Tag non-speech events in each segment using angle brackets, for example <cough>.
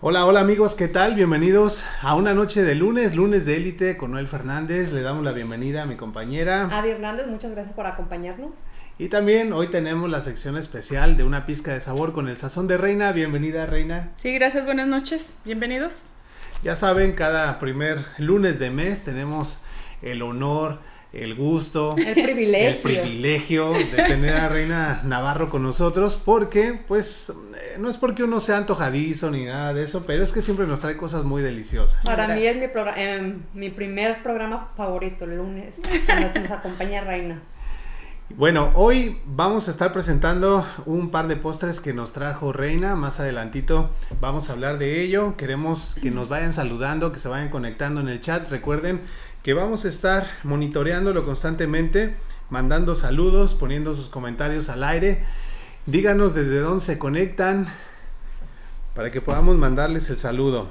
Hola, hola amigos, ¿qué tal? Bienvenidos a una noche de lunes, lunes de élite con Noel Fernández. Le damos la bienvenida a mi compañera. Adi Hernández, muchas gracias por acompañarnos. Y también hoy tenemos la sección especial de una pizca de sabor con el sazón de Reina. Bienvenida, Reina. Sí, gracias, buenas noches, bienvenidos. Ya saben, cada primer lunes de mes tenemos el honor, el gusto, el privilegio. el privilegio de tener a Reina Navarro con nosotros, porque, pues, eh, no es porque uno sea antojadizo ni nada de eso, pero es que siempre nos trae cosas muy deliciosas. Para mí es mi, em, mi primer programa favorito, el lunes, cuando nos acompaña Reina. Bueno, hoy vamos a estar presentando un par de postres que nos trajo Reina. Más adelantito vamos a hablar de ello. Queremos que nos vayan saludando, que se vayan conectando en el chat. Recuerden que vamos a estar monitoreándolo constantemente, mandando saludos, poniendo sus comentarios al aire. Díganos desde dónde se conectan para que podamos mandarles el saludo.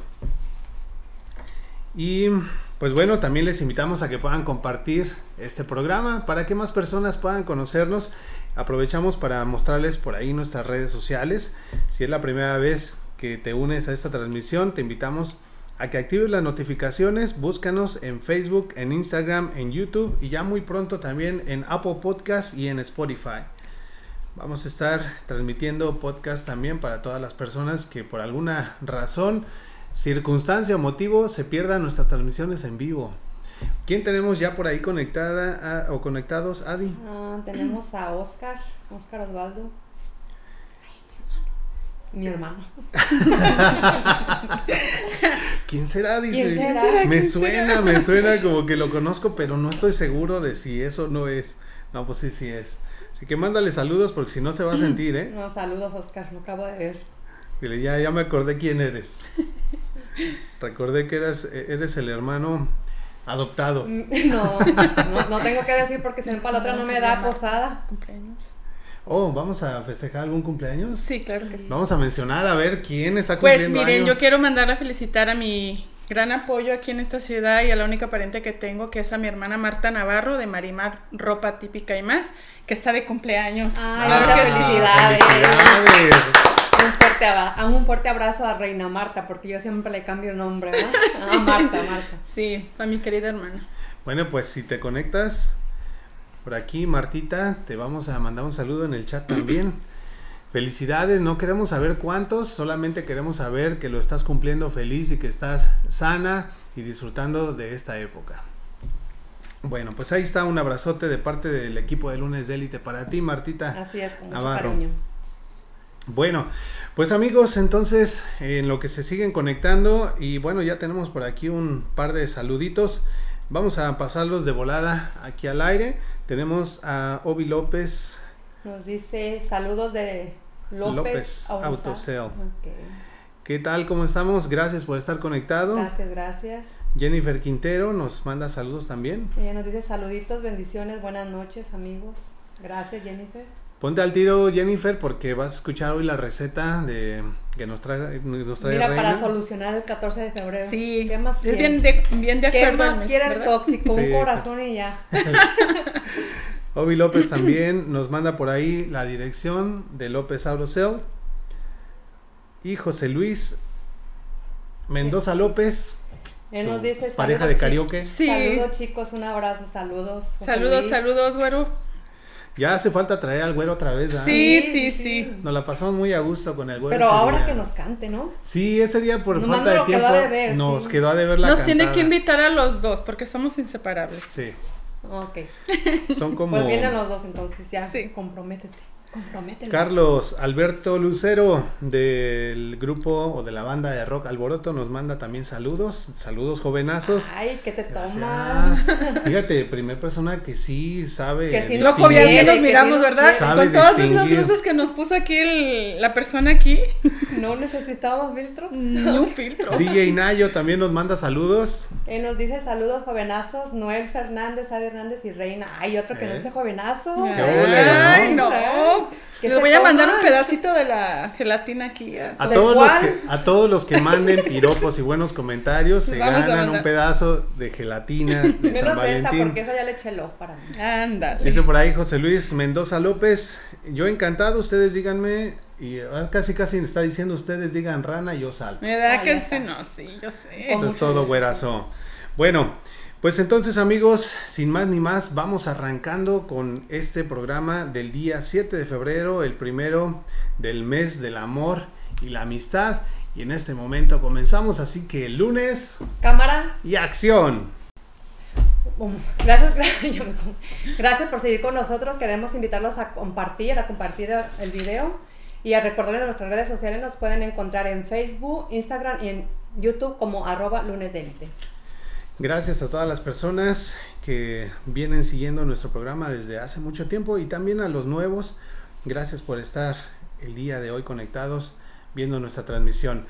Y pues bueno, también les invitamos a que puedan compartir este programa para que más personas puedan conocernos. Aprovechamos para mostrarles por ahí nuestras redes sociales. Si es la primera vez que te unes a esta transmisión, te invitamos a que actives las notificaciones. Búscanos en Facebook, en Instagram, en YouTube y ya muy pronto también en Apple Podcast y en Spotify. Vamos a estar transmitiendo podcast también para todas las personas que por alguna razón circunstancia o motivo se pierdan nuestras transmisiones en vivo. ¿Quién tenemos ya por ahí conectada a- o conectados, Adi? Ah, tenemos a Oscar, Oscar Osvaldo. Mi hermano. <laughs> ¿Quién será? Dice. ¿Quién será? Me ¿Quién suena, será? me suena como que lo conozco, pero no estoy seguro de si eso no es. No, pues sí, sí es. Así que mándale saludos porque si no se va a sentir, ¿eh? No, saludos, Oscar, lo acabo de ver. Dile, ya, ya me acordé quién eres. <laughs> Recordé que eras, eh, eres el hermano adoptado. Mm, No, no, no tengo que decir porque si no para la otra no me da posada. Cumpleaños. Oh, ¿vamos a festejar algún cumpleaños? Sí, claro que sí. Vamos a mencionar a ver quién está Pues cumpliendo miren, años. yo quiero mandar a felicitar a mi gran apoyo aquí en esta ciudad y a la única pariente que tengo, que es a mi hermana Marta Navarro de Marimar Ropa Típica y más, que está de cumpleaños. Ay, Claro que felicidades. felicidades. Un fuerte, abra- un fuerte abrazo a Reina Marta, porque yo siempre le cambio el nombre, ¿verdad? <laughs> Ah, Marta, Marta. Sí, a mi querida hermana. Bueno, pues si te conectas por aquí, Martita, te vamos a mandar un saludo en el chat también. <clears throat> Felicidades, no queremos saber cuántos, solamente queremos saber que lo estás cumpliendo feliz y que estás sana y disfrutando de esta época. Bueno, pues ahí está un abrazote de parte del equipo de lunes de élite para ti, Martita. Así es, con mucho Navarro. cariño. Bueno, pues amigos, entonces en lo que se siguen conectando y bueno, ya tenemos por aquí un par de saluditos. Vamos a pasarlos de volada aquí al aire. Tenemos a Obi López. Nos dice saludos de López, López. ¿Qué tal? ¿Cómo estamos? Gracias por estar conectado. Gracias, gracias. Jennifer Quintero nos manda saludos también. Ella nos dice saluditos, bendiciones, buenas noches, amigos. Gracias, Jennifer. Ponte al tiro, Jennifer, porque vas a escuchar hoy la receta de que nos trae, nos trae Mira, Reina. para solucionar el 14 de febrero. Sí, ¿Qué más es bien de, bien de ¿Qué acuerdo. al más mes, quiere el tóxico? Sí. Un corazón y ya. <laughs> Obi López también nos manda por ahí la dirección de López Aurocel. Y José Luis Mendoza López. Él nos dice pareja de karaoke. Sí. Saludos, chicos, un abrazo, saludos. José Saludos, Luis. saludos, güero. Ya hace falta traer al güero otra vez, ¿ah? Sí, Sí, sí. Nos la pasamos muy a gusto con el güero. Pero ahora día. que nos cante, ¿no? Sí, ese día por Nomás falta de lo quedó tiempo a deber, nos sí. quedó a deber la Nos tiene que cantada. invitar a los dos porque somos inseparables. Sí, Ok. son <laughs> como Pues vienen los dos entonces, ya. Sí. Comprométete. Carlos Alberto Lucero del grupo o de la banda de rock Alboroto nos manda también saludos, saludos jovenazos. Ay, ¿qué te tomas? Fíjate, primer persona que sí sabe. Que sí jovial que nos que miramos, ¿verdad? Con todas esas luces que nos puso aquí el- la persona aquí, No necesitábamos filtro. ni un filtro. <laughs> DJ Nayo también nos manda saludos. Él nos dice saludos jovenazos, Noel Fernández, Adi Hernández y Reina. Ay, otro que ¿Eh? no dice jovenazo. Ay, no. ¿Qué Les voy a mandar un pedacito de la gelatina aquí. a- A ¿De todos, los que, a todos los que manden piropos y buenos comentarios se Vamos ganan un pedazo de gelatina de <laughs> San Menos esta, Valentín. porque esa ya le eché lo para mí. Ándale. Dice por ahí José Luis Mendoza López. Yo encantado, ustedes díganme Y ah, casi casi está diciendo ustedes digan rana, yo salto. Me da Ah, que sí, no, sí, yo sé. Eso es todo, güerazo. Bueno, pues entonces amigos, sin más ni más, vamos arrancando con este programa del día 7 de febrero, el primero del mes del amor y la amistad. Y en este momento comenzamos, así que lunes Cámara, y acción. Gracias, <laughs> gracias por seguir con nosotros. Queremos invitarlos a compartir, a compartir el video y a recordarles nuestras redes sociales. Nos pueden encontrar en Facebook, Instagram y en YouTube como arroba lunes de élite. Gracias a todas las personas que vienen siguiendo nuestro programa desde hace mucho tiempo y también a los nuevos. Gracias por estar el día de hoy conectados viendo nuestra transmisión.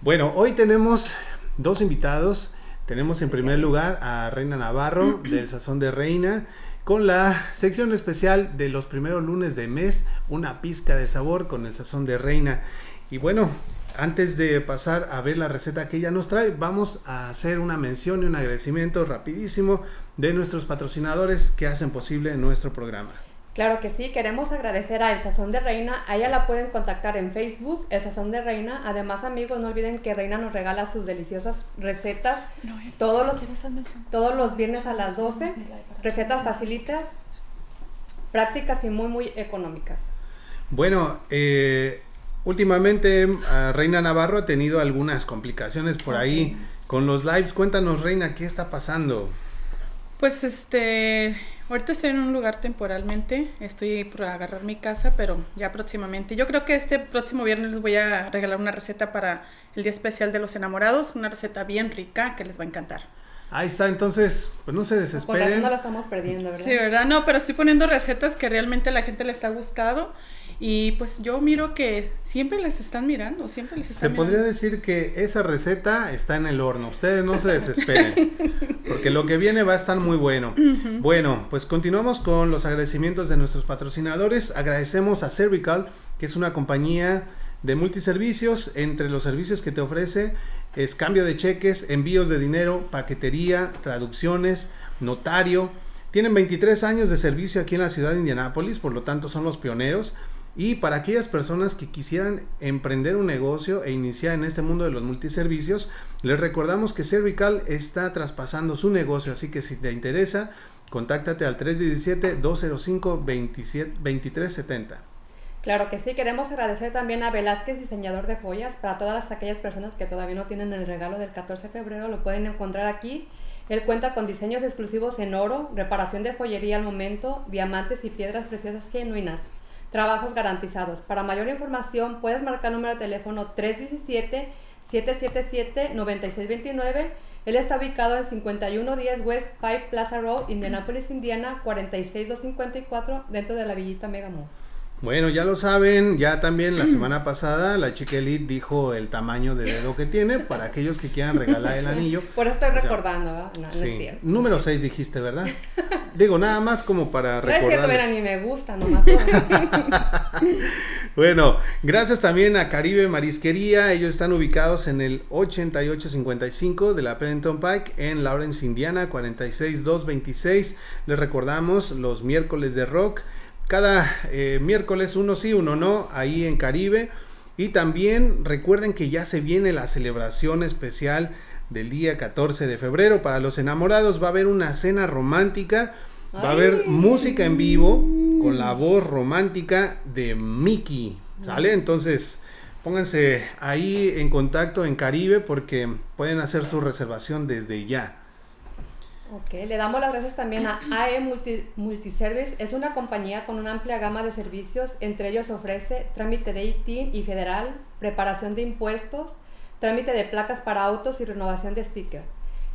Bueno, hoy tenemos dos invitados. Tenemos en primer lugar a Reina Navarro <clears throat> del Sazón de Reina con la sección especial de los primeros lunes de mes, una pizca de sabor con el Sazón de Reina. Y bueno, antes de pasar a ver la receta que ella nos trae, vamos a hacer una mención y un agradecimiento rapidísimo de nuestros patrocinadores que hacen posible nuestro programa. Claro que sí, queremos agradecer a El Sazón de Reina. A ella la pueden contactar en Facebook, El Sazón de Reina. Además, amigos, no olviden que Reina nos regala sus deliciosas recetas todos los, todos los viernes a las 12. Recetas facilitas, prácticas y muy, muy económicas. Bueno, eh, últimamente a Reina Navarro ha tenido algunas complicaciones por ahí con los lives. Cuéntanos, Reina, ¿qué está pasando? Pues este, ahorita estoy en un lugar temporalmente, estoy por agarrar mi casa, pero ya próximamente. Yo creo que este próximo viernes les voy a regalar una receta para el Día Especial de los Enamorados, una receta bien rica que les va a encantar. Ahí está, entonces, pues no se Por desesperen. no la estamos perdiendo, ¿verdad? Sí, ¿verdad? No, pero estoy poniendo recetas que realmente a la gente les ha gustado y pues yo miro que siempre les están mirando, siempre les Se están podría mirando. decir que esa receta está en el horno. Ustedes no se desesperen, porque lo que viene va a estar muy bueno. Bueno, pues continuamos con los agradecimientos de nuestros patrocinadores. Agradecemos a Cervical, que es una compañía de multiservicios. Entre los servicios que te ofrece es cambio de cheques, envíos de dinero, paquetería, traducciones, notario. Tienen 23 años de servicio aquí en la ciudad de Indianápolis, por lo tanto son los pioneros. Y para aquellas personas que quisieran emprender un negocio e iniciar en este mundo de los multiservicios, les recordamos que Cervical está traspasando su negocio, así que si te interesa, contáctate al 317-205-2370. Claro que sí, queremos agradecer también a Velázquez, diseñador de joyas, para todas aquellas personas que todavía no tienen el regalo del 14 de febrero, lo pueden encontrar aquí. Él cuenta con diseños exclusivos en oro, reparación de joyería al momento, diamantes y piedras preciosas genuinas, trabajos garantizados. Para mayor información puedes marcar número de teléfono 317-777-9629. Él está ubicado en 5110 West Pipe Plaza Road, Indianapolis, Indiana, 46254, dentro de la Villita Megamo. Bueno, ya lo saben, ya también la <clears throat> semana pasada la chica Elite dijo el tamaño de dedo que tiene para aquellos que quieran regalar el <laughs> anillo. Por eso estoy O sea, recordando, ¿verdad? No, no es Sí, cierto. número 6 dijiste, ¿verdad? <laughs> Digo, nada más como para No es cierto, mira, recordar. ni me gusta, nomás. <laughs> por- Bueno, gracias también a Caribe Marisquería. Ellos están ubicados en el 8855 de la Pennington Pike en Lawrence, Indiana, 46226. Les recordamos los miércoles de rock. Cada eh, miércoles uno sí, uno no, ahí en Caribe. Y también recuerden que ya se viene la celebración especial del día 14 de febrero. Para los enamorados va a haber una cena romántica. Va a haber Ay. música en vivo con la voz romántica de Mickey. ¿Sale? Entonces, pónganse ahí en contacto en Caribe porque pueden hacer su reservación desde ya. Ok, le damos las gracias también a AE Multi- Multiservice. Es una compañía con una amplia gama de servicios. Entre ellos ofrece trámite de ITIN y federal, preparación de impuestos, trámite de placas para autos y renovación de sticker.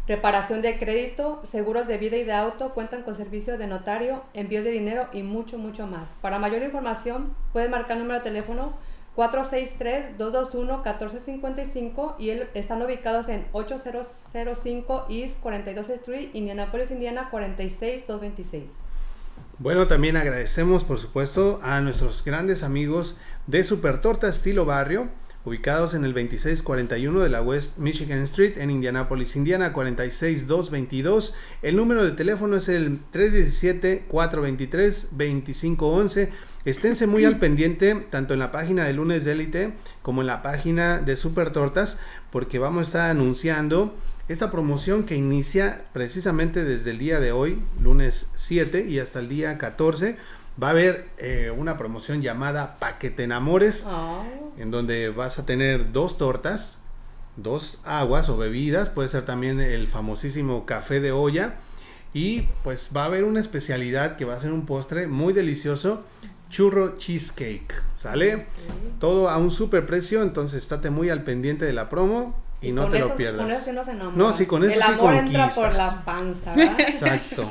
Reparación de crédito, seguros de vida y de auto, cuentan con servicio de notario, envíos de dinero y mucho, mucho más. Para mayor información, pueden marcar el número de teléfono 463-221-1455 y están ubicados en 8005 East 42 Street, Indianapolis, Indiana 46226. Bueno, también agradecemos, por supuesto, a nuestros grandes amigos de Super Torta Estilo Barrio. Ubicados en el 2641 de la West Michigan Street en Indianapolis, Indiana 46222. El número de teléfono es el 317-423-2511. Esténse muy al pendiente tanto en la página de Lunes de Élite como en la página de Super Tortas porque vamos a estar anunciando esta promoción que inicia precisamente desde el día de hoy, lunes 7 y hasta el día 14 va a haber eh, una promoción llamada Paquete Enamores, oh. en donde vas a tener dos tortas, dos aguas o bebidas, puede ser también el famosísimo café de olla, y pues va a haber una especialidad que va a ser un postre muy delicioso, churro cheesecake, ¿sale? Todo a un super precio, entonces estate muy al pendiente de la promo y, no te lo pierdas. Con eso no se enamora. No, sí, con eso El sí amor entra por la panza, ¿verdad? <laughs> Exacto.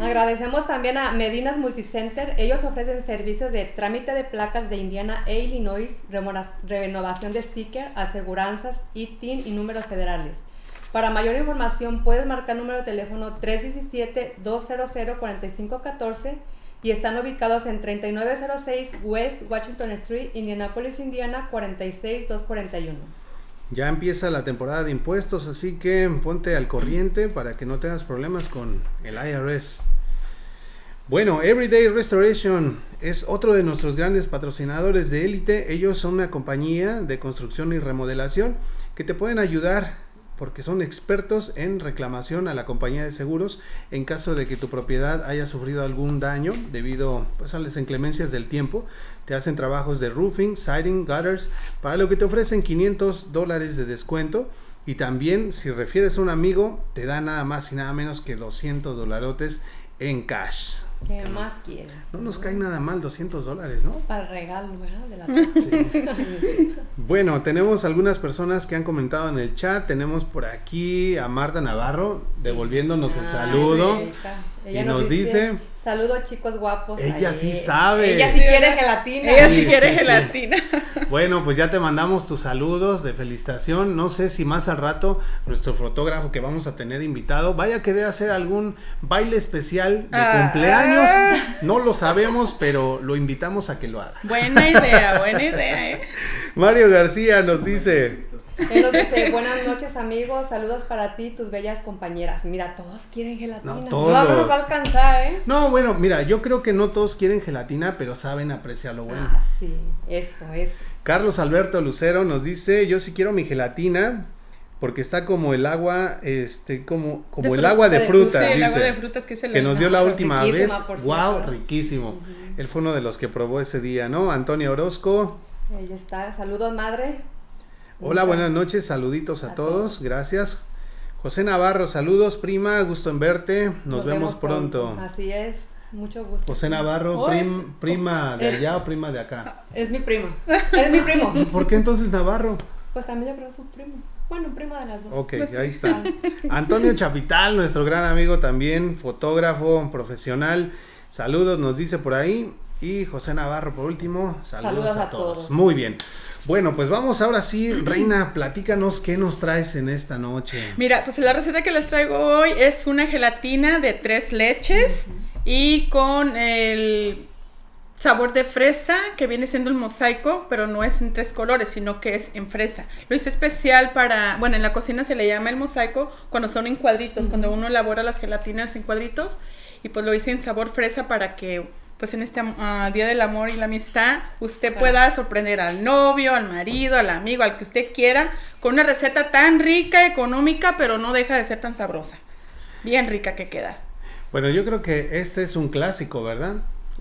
Agradecemos también a Medinas Multicenter. Ellos ofrecen servicios de trámite de placas de Indiana e Illinois, renovación de sticker, aseguranzas, ITIN y números federales. Para mayor información puedes marcar número de teléfono 317-200-4514 y están ubicados en 3906 West Washington Street, Indianapolis, Indiana 46241. Ya empieza la temporada de impuestos, así que ponte al corriente para que no tengas problemas con el IRS. Bueno, Everyday Restoration es otro de nuestros grandes patrocinadores de élite. Ellos son una compañía de construcción y remodelación que te pueden ayudar porque son expertos en reclamación a la compañía de seguros en caso de que tu propiedad haya sufrido algún daño debido pues, a las inclemencias del tiempo. Te hacen trabajos de roofing, siding, gutters, para lo que te ofrecen 500 dólares de descuento. Y también, si refieres a un amigo, te da nada más y nada menos que 200 dolarotes en cash. ¿Qué más quieren? No nos cae nada mal 200 dólares, ¿no? Para el regalo, ¿verdad? De la <laughs> <laughs> bueno, tenemos algunas personas que han comentado en el chat. Tenemos por aquí a Marta Navarro devolviéndonos el ah, y nos dice Saludos chicos guapos. Ella sí sabe. Ella sí quiere gelatina. Ella sí, quiere gelatina. <laughs> Bueno, pues ya te mandamos tus saludos de felicitación. No sé si más al rato nuestro fotógrafo que vamos a tener invitado vaya a querer hacer algún baile especial de ah. cumpleaños. No lo sabemos, pero lo invitamos a que lo haga. Buena idea, buena idea. ¿eh? <laughs> Mario García nos dice, él nos dice, buenas noches amigos, saludos para ti, tus bellas compañeras. Mira, todos quieren gelatina. No, todos. no nos va a alcanzar, ¿eh? No, bueno, mira, yo creo que no todos quieren gelatina, pero saben apreciar lo bueno. Ah, sí, eso, es. Carlos Alberto Lucero nos dice, yo sí quiero mi gelatina, porque está como el agua, este, como, como el agua de fruta, sí, el agua de frutas que, es el que nos dio la última vez. Wow, riquísimo. Él fue uno de los que probó ese día, ¿no? Antonio Orozco. Ahí está, saludos madre. Hola, buenas noches, saluditos a, todos. gracias. José Navarro, saludos, prima, gusto en verte, nos, vemos, pronto. Así es, mucho gusto. José Navarro, oh, prima de allá o prima de acá. Es mi prima, es mi primo. ¿Por qué entonces Navarro? Pues también yo creo que es su primo. Bueno, prima de las dos. Ok, pues ahí está. Antonio Chapital, nuestro gran amigo también, fotógrafo profesional. Saludos, nos dice por ahí. Y José Navarro, por último, saludos, a, todos. Muy bien. Bueno, pues vamos ahora sí, Reina, platícanos qué nos traes en esta noche. Mira, pues la receta que les traigo hoy es una gelatina de tres leches y con el sabor de fresa que viene siendo el mosaico, pero no es en tres colores, sino que es en fresa. Lo hice especial para, bueno, en la cocina se le llama el mosaico cuando son en cuadritos, cuando uno elabora las gelatinas en cuadritos y pues lo hice en sabor fresa para que pues en este ah, Día del Amor y la Amistad, usted pueda sorprender al novio, al marido, al amigo, al que usted quiera, con una receta tan rica, económica, pero no deja de ser tan sabrosa. Bien rica que queda. Bueno, yo creo que este es un clásico, ¿verdad?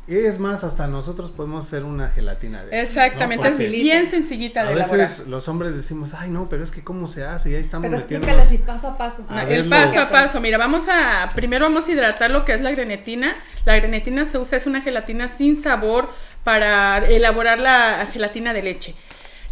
Es más, hasta nosotros podemos hacer una gelatina de Exactamente, es bien sencillita de a veces los hombres decimos, ay no, pero es que cómo se hace y ahí estamos pero metiendo. así paso a paso. el paso a paso, mira, vamos a, primero vamos a hidratar lo que es la grenetina. La grenetina se usa, es una gelatina sin sabor para elaborar la gelatina de leche.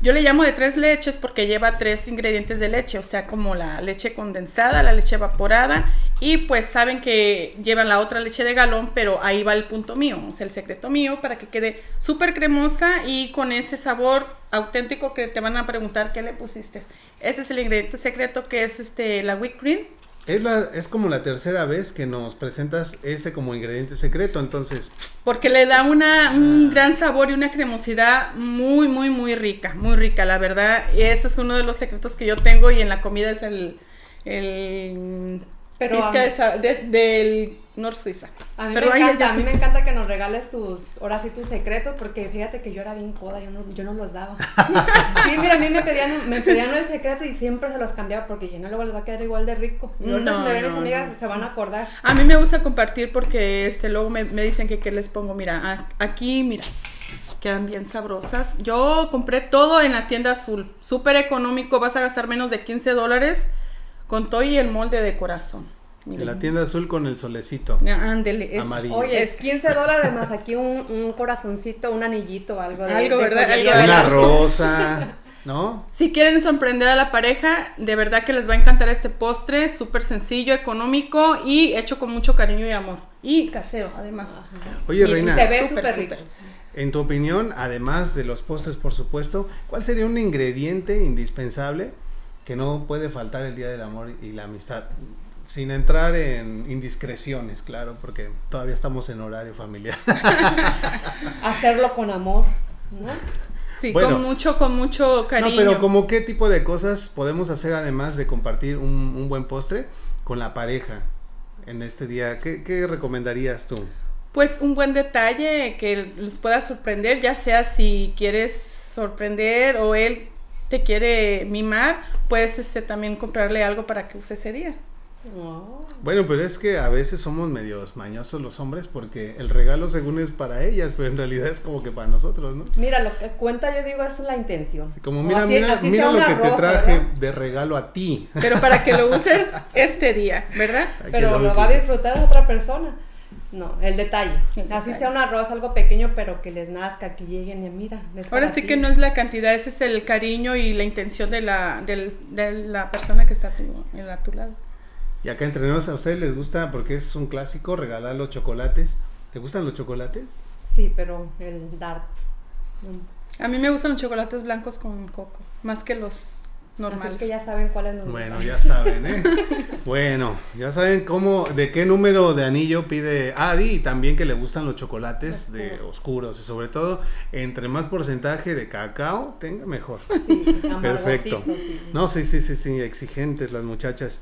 Yo le llamo de tres leches porque lleva tres ingredientes de leche, o sea, como la leche condensada, la leche evaporada y pues saben que llevan la otra leche de galón, pero ahí va el punto mío, o sea, el secreto mío para que quede súper cremosa y con ese sabor auténtico que te van a preguntar qué le pusiste. Ese es el ingrediente secreto que es este la whipped cream Es, la, es como la tercera vez que nos presentas este como ingrediente secreto, entonces... Porque le da una, un ah. gran sabor y una cremosidad muy, muy, muy rica, muy rica, la verdad. Y ese es uno de los secretos que yo tengo y en la comida es el, el pero del Nor Suiza. A mí, me encanta, a mí me encanta que nos regales tus, ahora sí, tus secretos, porque fíjate que yo era bien coda, yo no, yo no los daba. <laughs> sí, mira, a mí me pedían, me pedían el secreto y siempre se los cambiaba, porque yo no luego les va a quedar igual de rico. Y no, no, me ven mis amigas se van a acordar. A mí me gusta compartir porque este luego me, me dicen que qué les pongo, mira, aquí, mira, quedan bien sabrosas. Yo compré todo en la tienda azul, súper económico, vas a gastar menos de 15 dólares con todo y el molde de corazón. En la tienda azul con el solecito. Ándele. Amarillo. Oye, es 15 dólares más aquí un, un corazoncito, un anillito, algo de Algo, ¿verdad? Una rosa, <laughs> ¿no? Si quieren sorprender a la pareja, de verdad que les va a encantar este postre, súper sencillo, económico y hecho con mucho cariño y amor. Y casero, además. Oye, Reina. Se ve súper rico. En tu opinión, además de los postres, por supuesto, ¿cuál sería un ingrediente indispensable que no puede faltar el Día del Amor y la Amistad? Sin entrar en indiscreciones, claro, porque todavía estamos en horario familiar. <laughs> Hacerlo con amor, ¿no? Sí, con mucho, con mucho cariño. No, pero como qué tipo de cosas podemos hacer además de compartir un, buen postre con la pareja en este día? ¿Qué, ¿Qué, recomendarías tú? Pues un buen detalle que los pueda sorprender, ya sea si quieres sorprender o él te quiere mimar, puedes este, también comprarle algo para que use ese día. Bueno, pero es que a veces somos medios mañosos los hombres porque el regalo según es para ellas, pero en realidad es como que para nosotros, ¿no? Mira, lo que cuenta yo digo es la intención. como mira, mira, mira lo que te traje de regalo a ti. Pero para que lo uses <laughs> este día, ¿verdad? pero lo, va a disfrutar otra persona. No, el detalle. Así sea un arroz, algo pequeño, pero que les nazca, que lleguen y mira. Ahora sí que no es la cantidad, ese es el cariño y la intención de la, de la persona que está a tu lado. Y acá entre a ustedes les gusta, porque es un clásico, regalar los chocolates. ¿Te gustan los chocolates? Sí, pero el dark. A mí me gustan los chocolates blancos con coco, más que los normales. Así que ya saben cuáles nos Bueno, ya saben, ¿eh? <laughs> bueno, ya saben cómo, de qué número de anillo pide Adi y también que le gustan los chocolates de oscuros y sobre todo, entre más porcentaje de cacao tenga, mejor. Sí, Perfecto. No, sí, sí, sí, sí, exigentes las muchachas.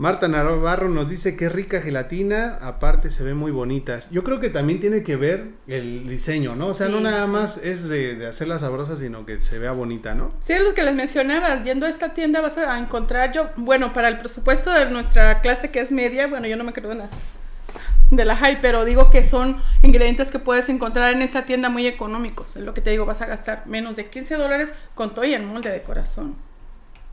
Marta Navarro nos dice que rica gelatina, aparte se ve muy bonitas. Yo creo que también tiene que ver el diseño, ¿no? O sea, no nada más es de, de hacerla sabrosa, sino que se vea bonita, ¿no? Sí, los que les mencionabas, yendo a esta tienda vas a encontrar yo, bueno, para el presupuesto de nuestra clase que es media, bueno, yo no me creo nada de la high, pero digo que son ingredientes que puedes encontrar en esta tienda muy económicos. Es lo que te digo, vas a gastar menos de 15 dólares con todo y el molde de corazón.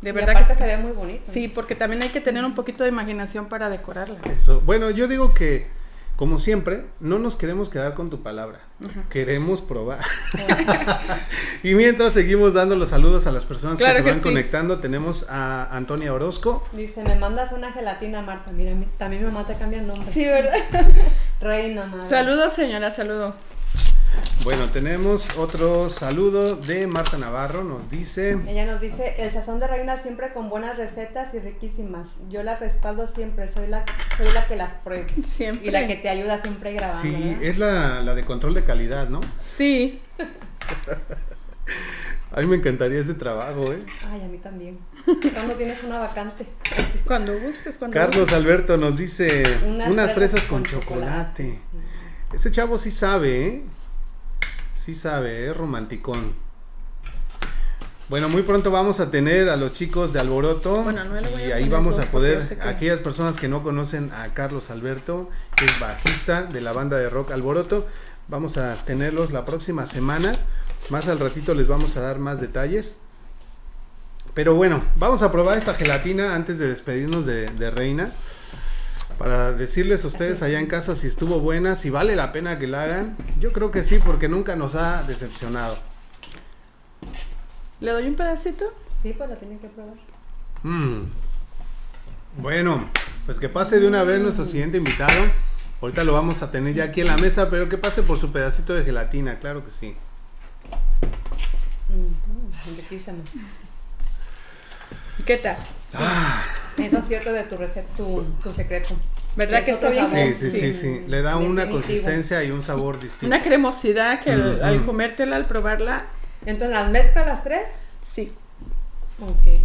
De verdad que se ve muy bonito. Sí, porque también hay que tener un poquito de imaginación para decorarla. Eso. Bueno, yo digo que, como siempre, no nos queremos quedar con tu palabra. Queremos probar. <laughs> y mientras seguimos dando los saludos a las personas que se van conectando, tenemos a Antonia Orozco. Dice, me mandas una gelatina, Marta. Mira, también mi mamá te cambia el nombre. Sí, ¿verdad? <laughs> Reina, madre. Saludos, señora, saludos. Bueno, tenemos otro saludo de Marta Navarro, nos dice... Ella nos dice, el sazón de reina siempre con buenas recetas y riquísimas. Yo la respaldo siempre, soy la, soy la que las prueba. <laughs> Siempre. Y la que te ayuda siempre grabando. Sí, es la, la de control de calidad, ¿no? Sí. <laughs> a mí me encantaría ese trabajo, ¿eh? Ay, a mí también. Cuando tienes una vacante. Cuando gustes, cuando Carlos Alberto nos dice unas, fresas, con, chocolate. Ese chavo sí sabe, ¿eh? Sí sabe, es romanticón. Bueno, muy pronto vamos a tener a los chicos de Alboroto y ahí vamos a poder, aquellas personas que no conocen a Carlos Alberto, que es bajista de la banda de rock Alboroto, vamos a tenerlos la próxima semana. Más al ratito les vamos a dar más detalles. Pero bueno, vamos a probar esta gelatina antes de despedirnos de, de Reina para decirles a ustedes allá en casa si estuvo buena, si vale la pena que la hagan. Yo creo que sí, porque nunca nos ha decepcionado. ¿Le doy un pedacito? Sí, pues la tienen que probar. Mm. Bueno, pues que pase de una vez nuestro siguiente invitado. Ahorita lo vamos a tener ya aquí en la mesa, pero que pase por su pedacito de gelatina, claro que sí. ¿Qué tal? Ah, Eso es cierto de tu receta, tu, tu secreto. ¿Verdad que está bien? Sí, sí, sí, sí, Le da una consistencia y un sabor distinto. Una <laughs> cremosidad que al, al comértela, al probarla. Entonces, ¿las mezclas las tres? Sí. Ok.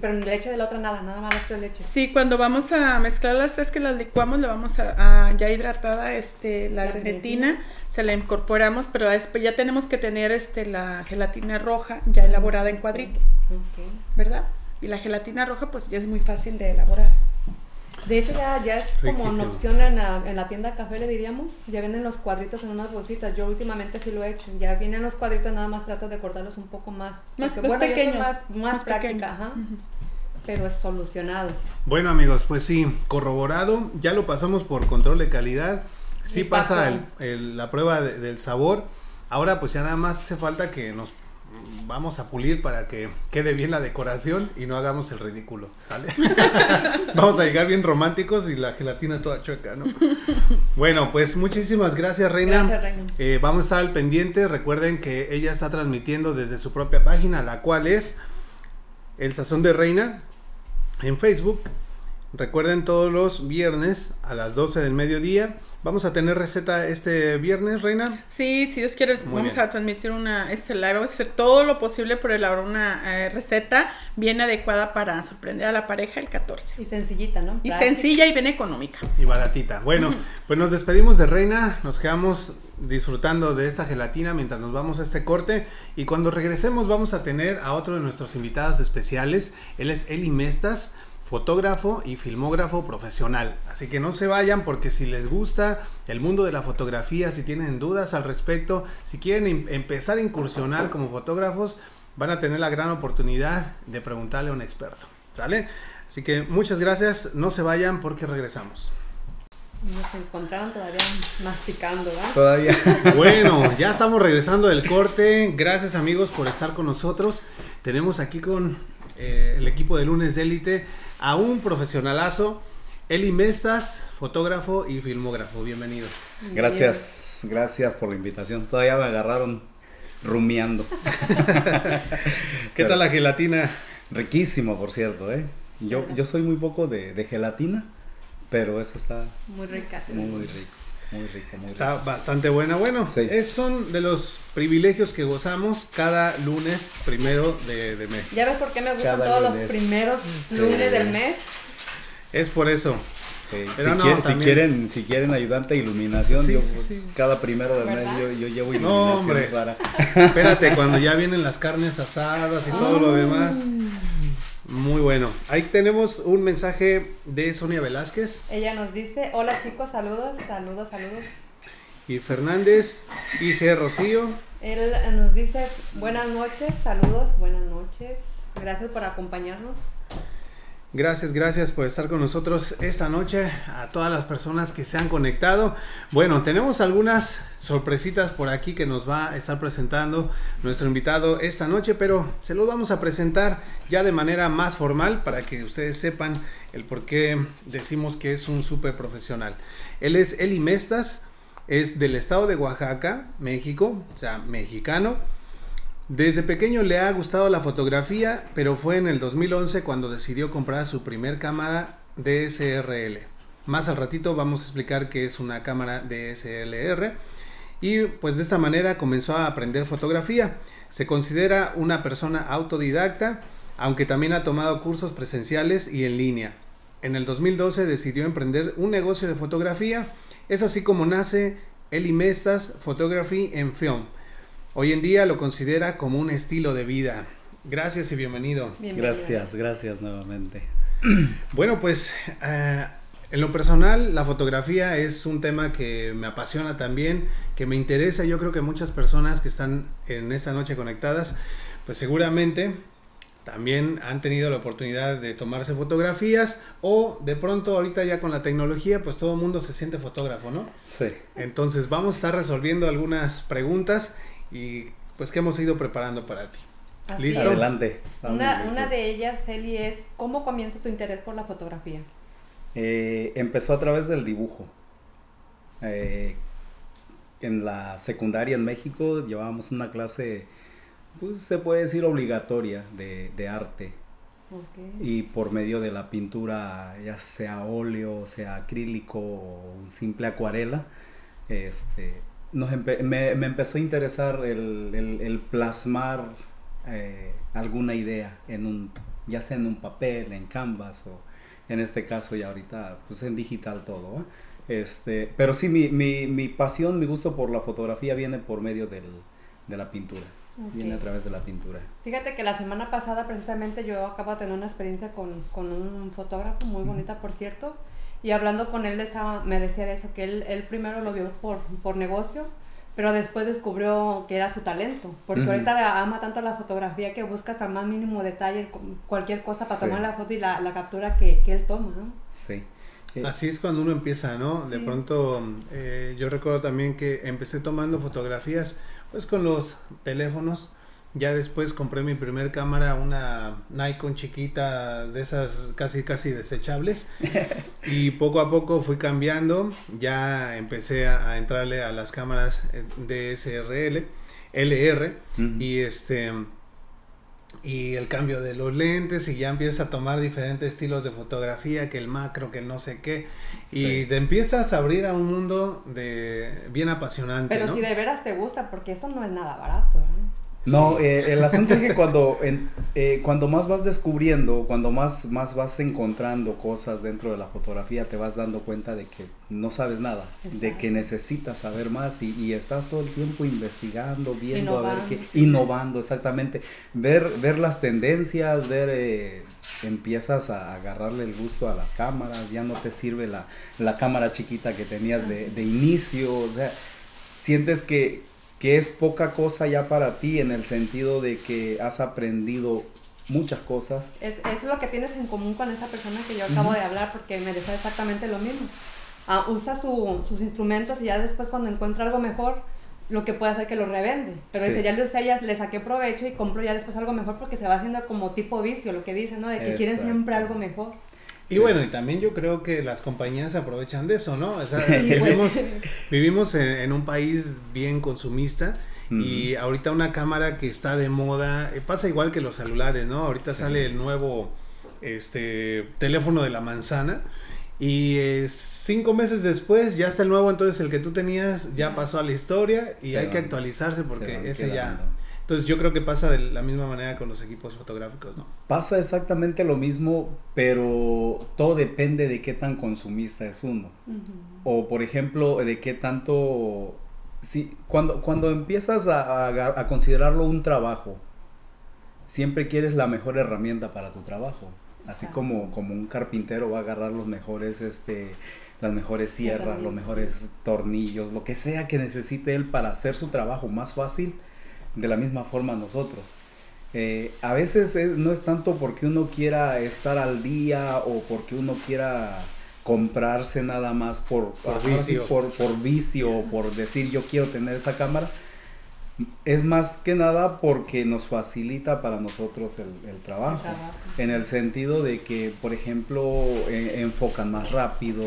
Pero leche de la otra nada, nada más las tres leches. Sí, cuando vamos a mezclar las tres que las licuamos, le vamos a, ya hidratada este, la, gelatina, se la incorporamos, pero después ya tenemos que tener este, la gelatina roja ya elaborada en cuadritos, ¿verdad? Y la gelatina roja pues ya es muy fácil de elaborar. De hecho, ya, ya es como una opción en la, en la, tienda café, le diríamos. Ya vienen los cuadritos en unas bolsitas. Yo últimamente sí lo he hecho. Ya vienen los cuadritos, nada más trato de cortarlos un poco más. Más, pequeños. Más, más, práctica, ajá. Pero es solucionado. Bueno, amigos, pues sí, corroborado. Ya lo pasamos por control de calidad. Sí, pasa el, la prueba del sabor. Ahora, pues ya nada más hace falta que nos vamos a pulir para que quede bien la decoración y no hagamos el ridículo, ¿sale? <laughs> vamos a llegar bien románticos y la gelatina toda chueca, ¿no? Bueno, pues muchísimas gracias, Reina. Gracias, Reina. Eh, vamos a estar al pendiente. Recuerden que ella está transmitiendo desde su propia página, la cual es El Sazón de Reina en Facebook. Recuerden todos los viernes a las 12 del mediodía Vamos a tener receta este viernes, Reina. Sí, si Dios quiere, vamos a transmitir una este live. Vamos a hacer todo lo posible por elaborar una eh, receta bien adecuada para sorprender a la pareja el 14. Y sencillita, ¿no? Y sencilla y bien económica. Y baratita. Bueno, pues nos despedimos de Reina. Nos quedamos disfrutando de esta gelatina mientras nos vamos a este corte. Y cuando regresemos, vamos a tener a otro de nuestros invitados especiales. Él es Eli Mestas fotógrafo y filmógrafo profesional. Así que no se vayan porque si les gusta el mundo de la fotografía, si tienen dudas al respecto, si quieren em-, empezar a incursionar como fotógrafos, van a tener la gran oportunidad de preguntarle a un experto. ¿Sale? Así que muchas gracias, no se vayan porque regresamos. Nos encontraron todavía masticando, ¿verdad? Todavía. <laughs> Bueno, ya estamos regresando del corte. Gracias amigos por estar con nosotros. Tenemos aquí con eh, el equipo de Lunes Élite a un profesionalazo, Eli Mestas, fotógrafo y filmógrafo. Bienvenido. Gracias, gracias por la invitación. Todavía me agarraron rumiando. <laughs> ¿Qué tal la gelatina? Riquísimo, por cierto, ¿eh? Yo, yo soy muy poco de, gelatina, pero eso está muy rica. Muy rico. Muy rico, muy Está bastante buena. Bueno, es, son de los privilegios que gozamos cada lunes primero de, mes. ¿Ya ves por qué me gustan todos los primeros lunes del mes? Es por eso. si, quieren, si, quieren, ayudante de iluminación, yo, cada primero del mes yo, llevo iluminación no, hombre. para... Espérate, cuando ya vienen las carnes asadas y todo lo demás. Muy bueno. Ahí tenemos un mensaje de Sonia Velázquez. Ella nos dice, hola chicos, saludos, saludos, saludos. Y Fernández, y Rocío. Él nos dice, buenas noches, saludos, buenas noches. Gracias por acompañarnos. Gracias, gracias por estar con nosotros esta noche, a todas las personas que se han conectado. Bueno, tenemos algunas sorpresitas por aquí que nos va a estar presentando nuestro invitado esta noche, pero se los vamos a presentar ya de manera más formal para que ustedes sepan el por qué decimos que es un súper profesional. Él es Eli Mestas, es del estado de Oaxaca, México, o sea, mexicano desde pequeño le ha gustado la fotografía, pero fue en el 2011 cuando decidió comprar su primer cámara DSLR. Más al ratito vamos a explicar qué es una cámara DSLR. Y pues de esta manera comenzó a aprender fotografía. Se considera una persona autodidacta, aunque también ha tomado cursos presenciales y en línea. En el 2012 decidió emprender un negocio de fotografía. Es así como nace Eli Mestas Photography and Film Hoy en día lo considera como un estilo de vida. Gracias y bienvenido. Gracias, gracias nuevamente. <clears throat> Bueno, pues eh, en lo personal la fotografía es un tema que me apasiona también, que me interesa. Yo creo que muchas personas que están en esta noche conectadas, pues seguramente también han tenido la oportunidad de tomarse fotografías o de pronto ahorita ya con la tecnología pues todo el mundo se siente fotógrafo, ¿no? Sí. Entonces vamos a estar resolviendo algunas preguntas y pues que hemos ido preparando para ti. ¿Listo? Adelante. Una, una, de ellas, Eli, es ¿cómo comienza tu interés por la fotografía? Eh, empezó a través del dibujo. Eh, en la secundaria en México llevábamos una clase, pues se puede decir obligatoria de, de arte. Y por medio de la pintura, ya sea óleo, sea acrílico o simple acuarela, este, nos me, empezó a interesar el, plasmar eh, alguna idea en un, ya sea en un papel, en canvas o en este caso ya ahorita pues en digital todo. Este, pero sí, mi, mi, mi, pasión, mi gusto por la fotografía viene por medio del, de la pintura. Viene a través de la pintura. Fíjate que la semana pasada precisamente yo acabo de tener una experiencia con, con un fotógrafo muy bonita, por cierto, y hablando con él estaba, me decía de eso, que él, él primero lo vio por, por negocio, pero después descubrió que era su talento, porque ahorita ama tanto la fotografía que busca hasta el más mínimo detalle, cualquier cosa para tomar la foto y la, la captura que, que, él toma, ¿no? Sí. Así es cuando uno empieza, ¿no? De pronto, eh, yo recuerdo también que empecé tomando fotografías, pues con los teléfonos, ya después compré mi primer cámara, una Nikon chiquita de esas casi casi desechables <laughs> y poco a poco fui cambiando, ya empecé a, entrarle a las cámaras DSRL, LR y este y el cambio de los lentes y ya empiezas a tomar diferentes estilos de fotografía, que el macro, que el no sé qué, y te empiezas a abrir a un mundo de bien apasionante. Pero si de veras te gusta, porque esto no es nada barato. ¿eh? No, eh, el asunto es que <laughs> cuando, eh, cuando más vas descubriendo, cuando más, más vas encontrando cosas dentro de la fotografía, te vas dando cuenta de que no sabes nada, de que necesitas saber más y, estás todo el tiempo investigando, viendo, a ver qué, innovando, exactamente, ver, ver las tendencias, ver, eh, empiezas a agarrarle el gusto a las cámaras, ya no te sirve la, la cámara chiquita que tenías de, de inicio, o sea, sientes que, que es poca cosa ya para ti en el sentido de que has aprendido muchas cosas. Es, es lo que tienes en común con esa persona que yo acabo de hablar porque me decía exactamente lo mismo. Ah, usa sus instrumentos y ya después cuando encuentra algo mejor, lo que puede hacer que lo revende. Pero dice, ya le, le saqué provecho y compro ya después algo mejor porque se va haciendo como tipo vicio, lo que dicen, ¿no? De que quieren siempre algo mejor. Y bueno, y también yo creo que las compañías aprovechan de eso, ¿no? O sea, <laughs> vivimos, vivimos en, un país bien consumista y ahorita una cámara que está de moda, eh, pasa igual que los celulares, ¿no? Ahorita sale el nuevo este teléfono de la manzana y cinco meses después ya está el nuevo, entonces el que tú tenías ya pasó a la historia y hay que actualizarse porque ese ya... Entonces yo creo que pasa de la misma manera con los equipos fotográficos, ¿no? Pasa exactamente lo mismo, pero todo depende de qué tan consumista es uno. O por ejemplo, de qué tanto... Si, cuando, cuando empiezas a, considerarlo un trabajo, siempre quieres la mejor herramienta para tu trabajo. Así como, como un carpintero va a agarrar los mejores, este, las mejores sierras, los mejores tornillos, lo que sea que necesite él para hacer su trabajo más fácil de la misma forma nosotros. Eh, a veces no es tanto porque uno quiera estar al día o porque uno quiera comprarse nada más por, por, vicio. por, por vicio o por decir yo quiero tener esa cámara. Es más que nada porque nos facilita para nosotros el, trabajo, En el sentido de que, por ejemplo, e, enfocan más rápido,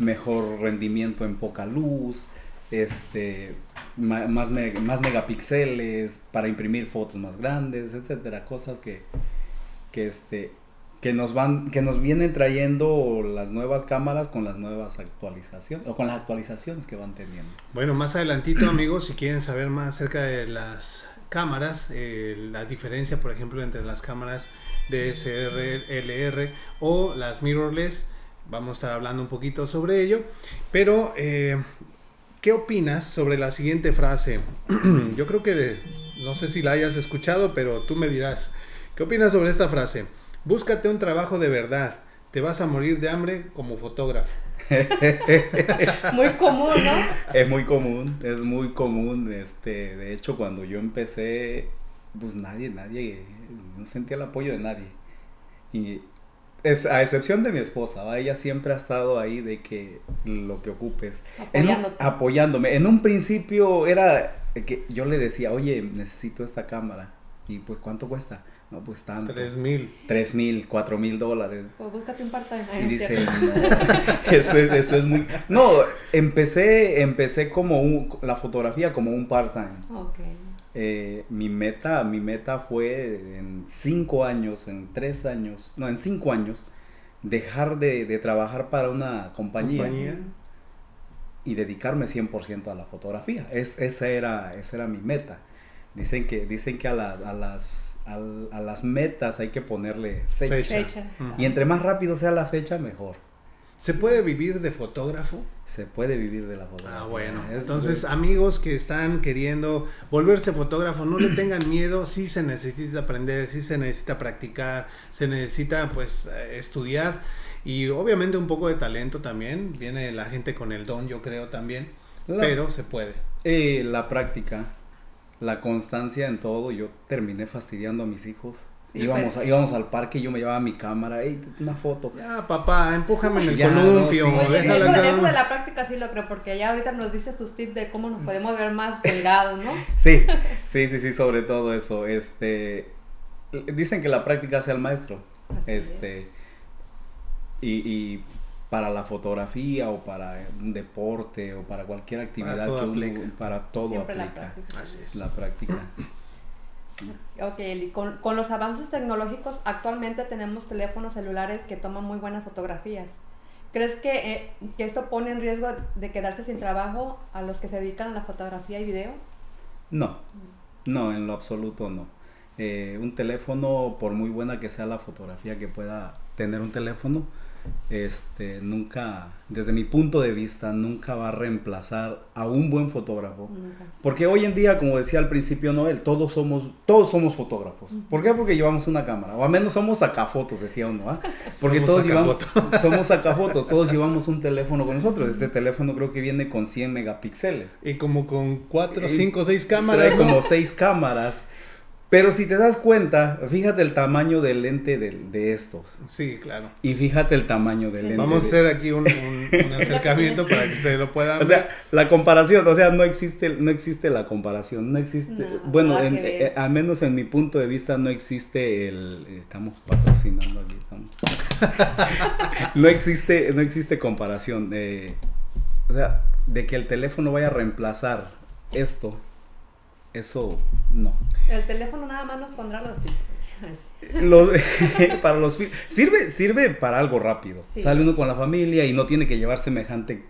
mejor rendimiento en poca luz, este, más, más megapíxeles para imprimir fotos más grandes, etcétera, cosas que, que, este, que, nos van, que nos vienen trayendo las nuevas cámaras con las nuevas actualizaciones, o con las actualizaciones que van teniendo. Bueno, más adelantito <clears throat> amigos, si quieren saber más acerca de las cámaras, eh, la diferencia por ejemplo entre las cámaras DSLR o las mirrorless, vamos a estar hablando un poquito sobre ello, pero eh, ¿Qué opinas sobre la siguiente frase? <clears throat> Yo creo que no sé si la hayas escuchado, pero tú me dirás. ¿Qué opinas sobre esta frase? Búscate un trabajo de verdad. Te vas a morir de hambre como fotógrafo. <laughs> muy común, ¿no? Es muy común, es muy común. Este, de hecho, cuando yo empecé, pues nadie, nadie, no sentía el apoyo de nadie. Y es, a excepción de mi esposa, ella siempre ha estado ahí de que lo que ocupes. apoyándome. En un principio era que yo le decía, oye, necesito esta cámara. Y pues, ¿cuánto cuesta? No, pues tanto. Tres mil. Tres mil, cuatro mil dólares. Pues búscate un part-time. Y dice, <laughs> eso, es, eso es muy... No, empecé, empecé como un, la fotografía como un part-time. Eh, mi meta, mi meta fue en cinco años, en tres años, no, en cinco años, dejar de, de trabajar para una compañía, Compañía. y dedicarme 100% a la fotografía. Es, esa, era, esa era mi meta. Dicen que, dicen que a, la- a las, a las metas hay que ponerle fecha. Fecha. Fecha. Ujú. Y entre más rápido sea la fecha, mejor. ¿Se puede vivir de fotógrafo? Se puede vivir de la fotografía. Ah, bueno. Es- Entonces, amigos que están queriendo volverse fotógrafo, no le tengan miedo. Sí se necesita aprender, sí se necesita practicar, se necesita, pues, eh, estudiar. Y obviamente un poco de talento también. Viene la gente con el don, yo creo también. La- Pero se puede. Eh, la práctica, la constancia en todo. Yo terminé fastidiando a mis hijos. Íbamos, a- íbamos al parque y yo me llevaba mi cámara. "Ey, una foto. Ya, papá, empújame en el <laughs> Ya, no, columpio. sí. Eso, eso de la práctica sí lo creo, porque ya ahorita nos dices tus tips de cómo nos podemos ver más delgados, ¿no? <laughs> Sí, sí, sí, sí, sobre todo eso. Este, dicen que la práctica sea el maestro. Así es. este, y, y para la fotografía o para un deporte o para cualquier actividad todo que uno- aplica. para todo Siempre la aplica. práctica. Así es. La práctica. <laughs> Ok, Eli, con, con los avances tecnológicos, actualmente tenemos teléfonos celulares que toman muy buenas fotografías. ¿Crees que, eh, que esto pone en riesgo de quedarse sin trabajo a los que se dedican a la fotografía y video? No, no, en lo absoluto no. Eh, un teléfono, por muy buena que sea la fotografía que pueda tener un teléfono, este, nunca, desde mi punto de vista, nunca va a reemplazar a un buen fotógrafo. Nunca. Porque hoy en día, como decía al principio Noel, todos somos, todos somos fotógrafos. ¿Por qué? Porque llevamos una cámara. O al menos somos sacafotos, decía uno, ¿ah? <laughs> Porque Somos todos llevamos, sacafotos. somos sacafotos, <laughs> todos llevamos un teléfono con nosotros. Este teléfono creo que viene con 100 megapíxeles. Y como con cuatro, Eh, cinco, seis Trae cámaras. ¿no? como seis cámaras. Pero si te das cuenta, fíjate el tamaño del lente de, estos. Sí, claro. Y fíjate el tamaño del lente. Vamos a hacer aquí un, un- un <laughs> acercamiento para que ustedes lo puedan O sea, la comparación, o sea, no existe, no existe la comparación, no existe, No, bueno, en- eh, al menos en mi punto de vista no existe el, eh, estamos patrocinando aquí, estamos. <laughs> no existe, no existe comparación, eh, o sea, de que el teléfono vaya a reemplazar esto, eso no. El teléfono nada más nos pondrá los filtros. <laughs> Los, <laughs> para los sirve, sirve para algo rápido. Sí. Sale uno con la familia y no tiene que llevar semejante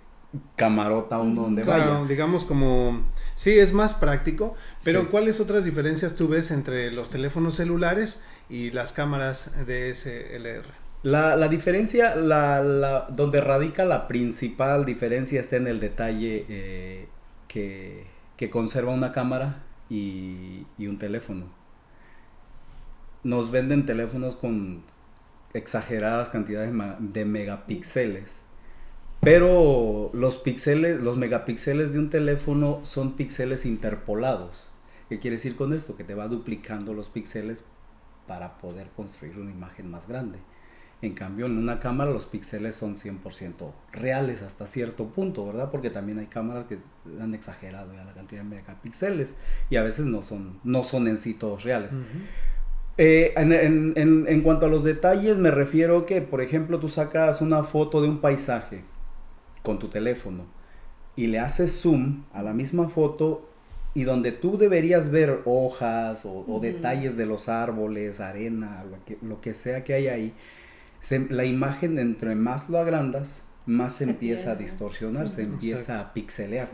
camarota a uno donde Claro, vaya. digamos como, sí, es más práctico, pero Sí. ¿cuáles otras diferencias tú ves entre los teléfonos celulares y las cámaras DSLR? La, la diferencia, la, la- donde radica la principal diferencia está en el detalle eh, que, que conserva una cámara y, y un teléfono. Nos venden teléfonos con exageradas cantidades de megapíxeles. Pero los píxeles, los megapíxeles de un teléfono son píxeles interpolados. ¿Qué quiere decir con esto? Que te va duplicando los píxeles para poder construir una imagen más grande. En cambio, en una cámara los píxeles son 100% reales hasta cierto punto, ¿verdad? Porque también hay cámaras que han exagerado ya la cantidad de megapíxeles y a veces no son, no son en sí todos reales. Eh, en, en- en- en cuanto a los detalles, me refiero que, por ejemplo, tú sacas una foto de un paisaje con tu teléfono y le haces zoom a la misma foto y donde tú deberías ver hojas o, detalles de los árboles, arena, lo que, lo que sea que hay ahí, se- la imagen entre más lo agrandas, más se, Se empieza a distorsionar, se empieza Exacto. a pixelear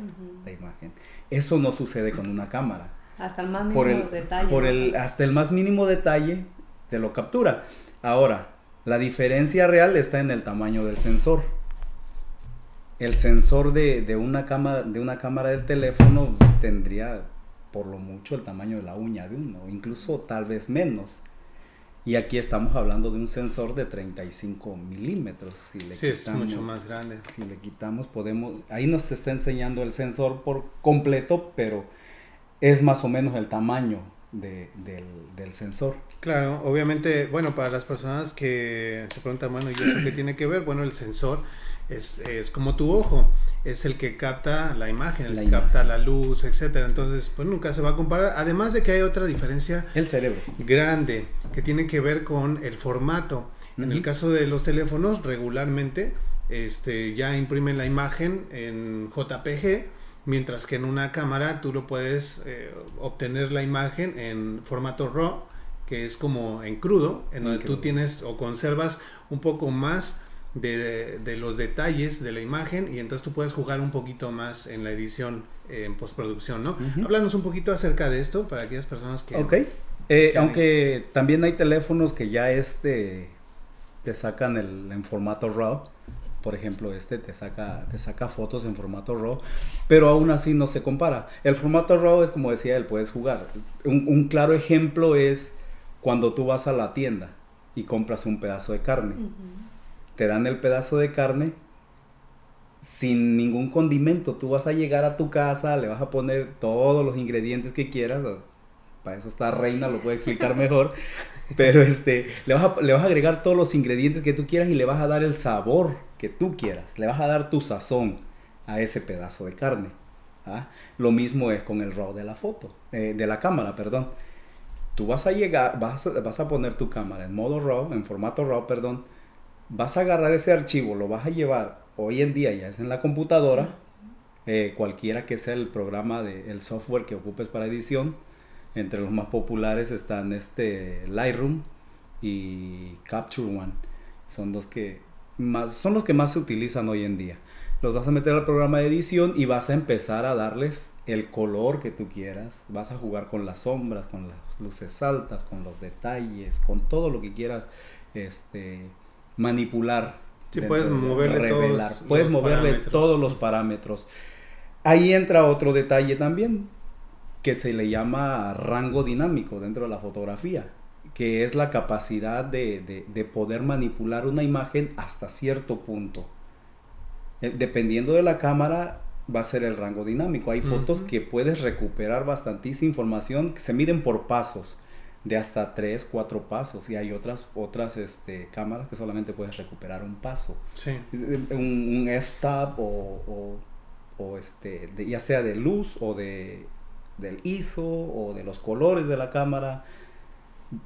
la imagen. Eso no sucede con una cámara Hasta el más mínimo por el, detalle. por ¿no? el hasta el más mínimo detalle te lo captura. Ahora, la diferencia real está en el tamaño del sensor. El sensor de, de una cámara de una cámara del teléfono tendría por lo mucho el tamaño de la uña de uno, incluso tal vez menos. Y aquí estamos hablando de un sensor de 35 milímetros. Si le Sí, es quitamos- mucho más grande. si le quitamos podemos ahí nos está enseñando el sensor por completo pero es más o menos el tamaño de- del, del sensor Claro, obviamente, bueno, para las personas que se preguntan, bueno, ¿y eso qué tiene que ver? Bueno, el sensor es, es como tu ojo, es el que capta la imagen, el La que capta la luz, etcétera. Entonces, pues nunca se va a comparar. Además de que hay otra diferencia el cerebro grande que tiene que ver con el formato. En el caso de los teléfonos, regularmente este, ya imprimen la imagen en JPG mientras que en una cámara tú lo puedes eh, obtener la imagen en formato RAW, que es como en crudo, en donde tú tienes o conservas un poco más de, los detalles de la imagen y entonces tú puedes jugar un poquito más en la edición en postproducción, ¿no? Háblanos un poquito acerca de esto para aquellas personas que... Ok, eh, aunque también hay teléfonos que ya este te sacan el, en formato RAW, por ejemplo, este te saca, te saca fotos en formato RAW, pero aún así no se compara. El formato RAW es como decía él, puedes jugar. Un, claro ejemplo es cuando tú vas a la tienda y compras un pedazo de carne. Te dan el pedazo de carne sin ningún condimento. Tú vas a llegar a tu casa, le vas a poner todos los ingredientes que quieras. Para eso está Reina, lo puede explicar mejor. <laughs> Pero este, le vas, a, le vas a agregar todos los ingredientes que tú quieras y le vas a dar el sabor que tú quieras. Le vas a dar tu sazón a ese pedazo de carne. ¿ah? Lo mismo es con el RAW de la foto, eh, de la cámara, perdón. Tú vas a llegar, vas vas a poner tu cámara en modo RAW, en formato RAW, perdón. Vas a agarrar ese archivo, lo vas a llevar, hoy en día ya es en la computadora, eh, cualquiera que sea el programa, de, el software que ocupes para edición entre los más populares están este Lightroom y Capture One. Son los que más, son los que más se utilizan hoy en día. Los vas a meter al programa de edición y vas a empezar a darles el color que tú quieras. Vas a jugar con las sombras, con las luces altas, con los detalles, con todo lo que quieras este, manipular. puedes moverle, todos, puedes moverle todos los parámetros. Ahí entra otro detalle también que se le llama rango dinámico dentro de la fotografía, que es la capacidad de, poder manipular una imagen hasta cierto punto. Eh, dependiendo de la cámara, va a ser el rango dinámico. Hay fotos que puedes recuperar bastantísima información, que se miden por pasos, de hasta 3, 4 pasos, y hay otras, otras este, cámaras que solamente puedes recuperar un paso. Un, f-stop o, o, este, ya sea de luz o de del ISO o de los colores de la cámara,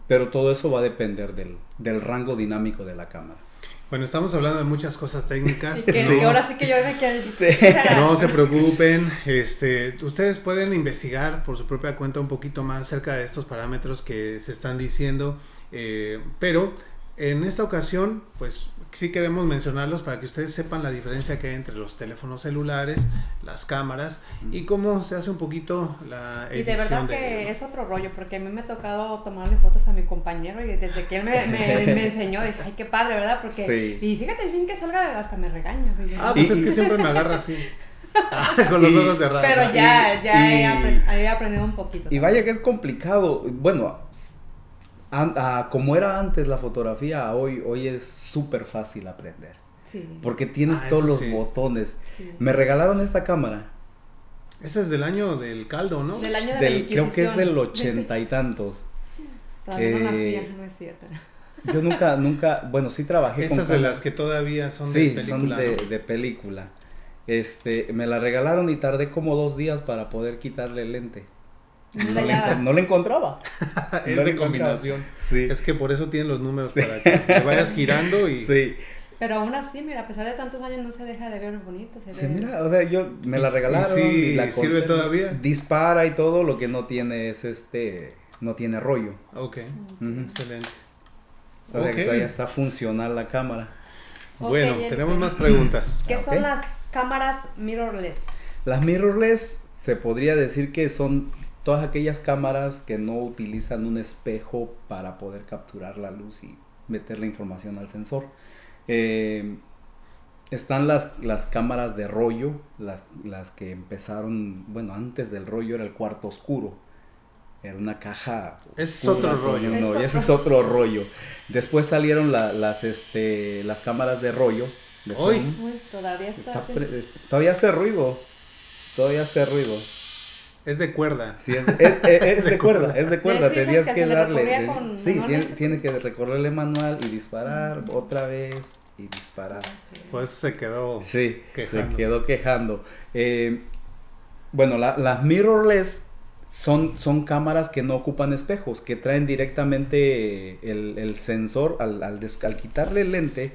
pero todo eso va a depender del, del rango dinámico de la cámara. Bueno, estamos hablando de muchas cosas técnicas. <laughs> Que, ahora sí que yo me No se preocupen. Este, ustedes pueden investigar por su propia cuenta un poquito más acerca de estos parámetros que se están diciendo. Eh, pero en esta ocasión, pues sí queremos mencionarlos para que ustedes sepan la diferencia que hay entre los teléfonos celulares, las cámaras y cómo se hace un poquito la edición. Y de verdad que es otro rollo, porque a mí me ha tocado tomarle fotos a mi compañero y desde que él me, me, <laughs> enseñó, dije, ay, qué padre, ¿verdad? Porque, y fíjate, el fin que salga, hasta me regaña. Ah, pues es que siempre me agarra así. <laughs> con los ojos cerrados. Pero ya, ya he, aprendido un poquito. Y vaya que es complicado. Bueno, como era antes la fotografía, hoy, hoy es súper fácil aprender. Porque tienes ah, todos los botones. Me regalaron esta cámara. Ese es del año del caldo, ¿no? Del año del, Creo que es del ochenta y tantos. Todavía no eh, no es cierto. Yo nunca, nunca, bueno, sí trabajé Estas de las que todavía son de película. Sí, son de, de, película. Este, me la regalaron y tardé como dos días para poder quitarle el lente. No, le, encontraba. <laughs> es de combinación. Es que por eso tienen los números para que te vayas girando y. Sí. Pero aún así, mira, a pesar de tantos años no se deja de ver bonito. Se sí, mira, o sea, yo me la regalaron y, la sirve todavía. Dispara y todo, lo que no tiene es este, no tiene rollo. Ok, excelente. O sea, que todavía está funcional la cámara. bueno, tenemos más preguntas. ¿Qué son las cámaras mirrorless? Las mirrorless se podría decir que son todas aquellas cámaras que no utilizan un espejo para poder capturar la luz y meter la información al sensor. Eh, están las, las cámaras de rollo, las, las, que empezaron, bueno, antes del rollo era el cuarto oscuro. Era una caja. Es otro rollo. No, ese es otro rollo. Después salieron las, este, las cámaras de rollo. Hoy. todavía Todavía hace ruido. Todavía hace ruido. Es de cuerda. Sí, es, de <laughs> cuerda, es de cuerda. Tenías que, darle. sí, tiene, que recorrerle manual y disparar otra vez y disparar. Pues se quedó. Sí, se quedó quejando. Eh, bueno, las mirrorless son, son cámaras que no ocupan espejos, que traen directamente el, sensor. Al, al, al quitarle el lente,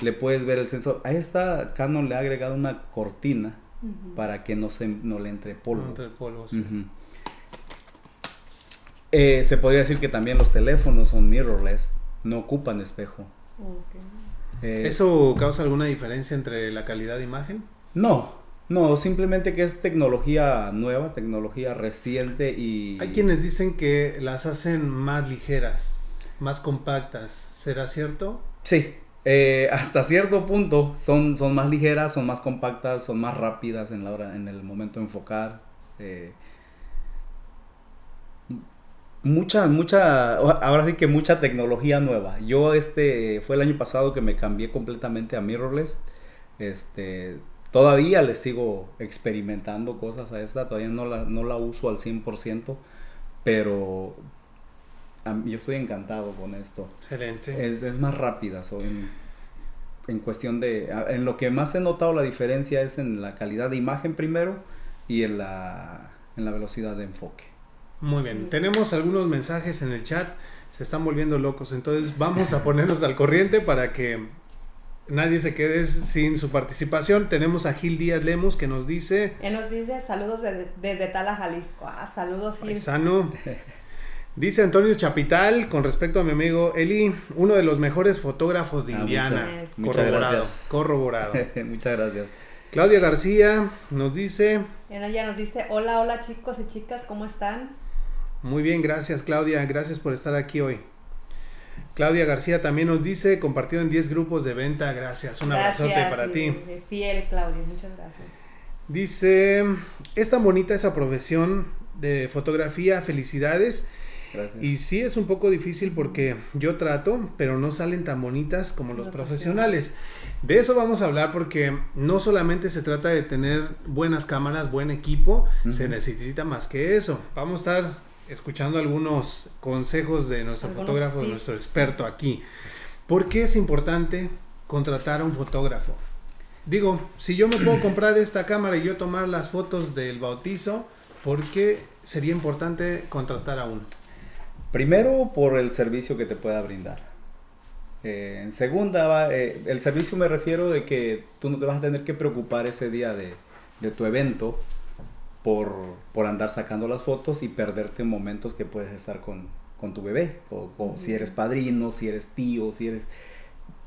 le puedes ver el sensor. A esta Canon le ha agregado una cortina para que no, se, no le entre polvo. No entre polvo, sí. Ujú. Eh, se podría decir que también los teléfonos son mirrorless, no ocupan espejo. Eh, ¿Eso causa alguna diferencia entre la calidad de imagen? No, no, simplemente que es tecnología nueva, tecnología reciente y... Hay quienes dicen que las hacen más ligeras, más compactas. ¿Será cierto? Sí, eh, hasta cierto punto son, son más ligeras, son más compactas, son más rápidas en, la hora, en el momento de enfocar. eh, mucha, mucha, ahora sí que mucha tecnología nueva. Yo este, fue el año pasado que me cambié completamente a mirrorless. Este, todavía le sigo experimentando cosas a esta, todavía no la, no la uso al 100%, pero yo estoy encantado con esto. Excelente. Es, es más rápida, so, en, en cuestión de... En lo que más he notado la diferencia es en la calidad de imagen primero y en la, en la velocidad de enfoque. Muy bien. Tenemos algunos mensajes en el chat. Se están volviendo locos. Entonces vamos a <laughs> ponernos al corriente para que nadie se quede sin su participación. Tenemos a Gil Díaz Lemos que nos dice... Él nos dice saludos desde, desde Tala, Jalisco. Ah, saludos, Gil. Paisano. <laughs> Dice Antonio Chapital con respecto a mi amigo Eli, uno de los mejores fotógrafos de Ah, Indiana. muchas- muchas corroborado. gracias. Corroborado. <laughs> Muchas gracias. Claudia García nos dice, Él ella nos dice, hola, hola chicos y chicas, ¿cómo están? muy bien, gracias Claudia, gracias por estar aquí hoy. Claudia García también nos dice, compartido en 10 grupos de venta, gracias, un abrazote para y- ti. Fiel, Claudia, muchas gracias. Dice, es tan bonita esa profesión de fotografía, felicidades. Gracias. Y sí es un poco difícil porque yo trato, pero no salen tan bonitas como los profesionales. De eso vamos a hablar porque no solamente se trata de tener buenas cámaras, buen equipo, se necesita más que eso. Vamos a estar escuchando algunos consejos de nuestro Algunos fotógrafo, de nuestro experto aquí. ¿Por qué es importante contratar a un fotógrafo? Digo, si yo me puedo <clears throat> comprar esta cámara y yo tomar las fotos del bautizo, ¿por qué sería importante contratar a uno? Primero, por el servicio que te pueda brindar. Eh, en segunda, eh, el servicio me refiero de que tú no te vas a tener que preocupar ese día de, de tu evento por, por andar sacando las fotos y perderte momentos que puedes estar con, con tu bebé. O, o si eres padrino, si eres tío, si eres...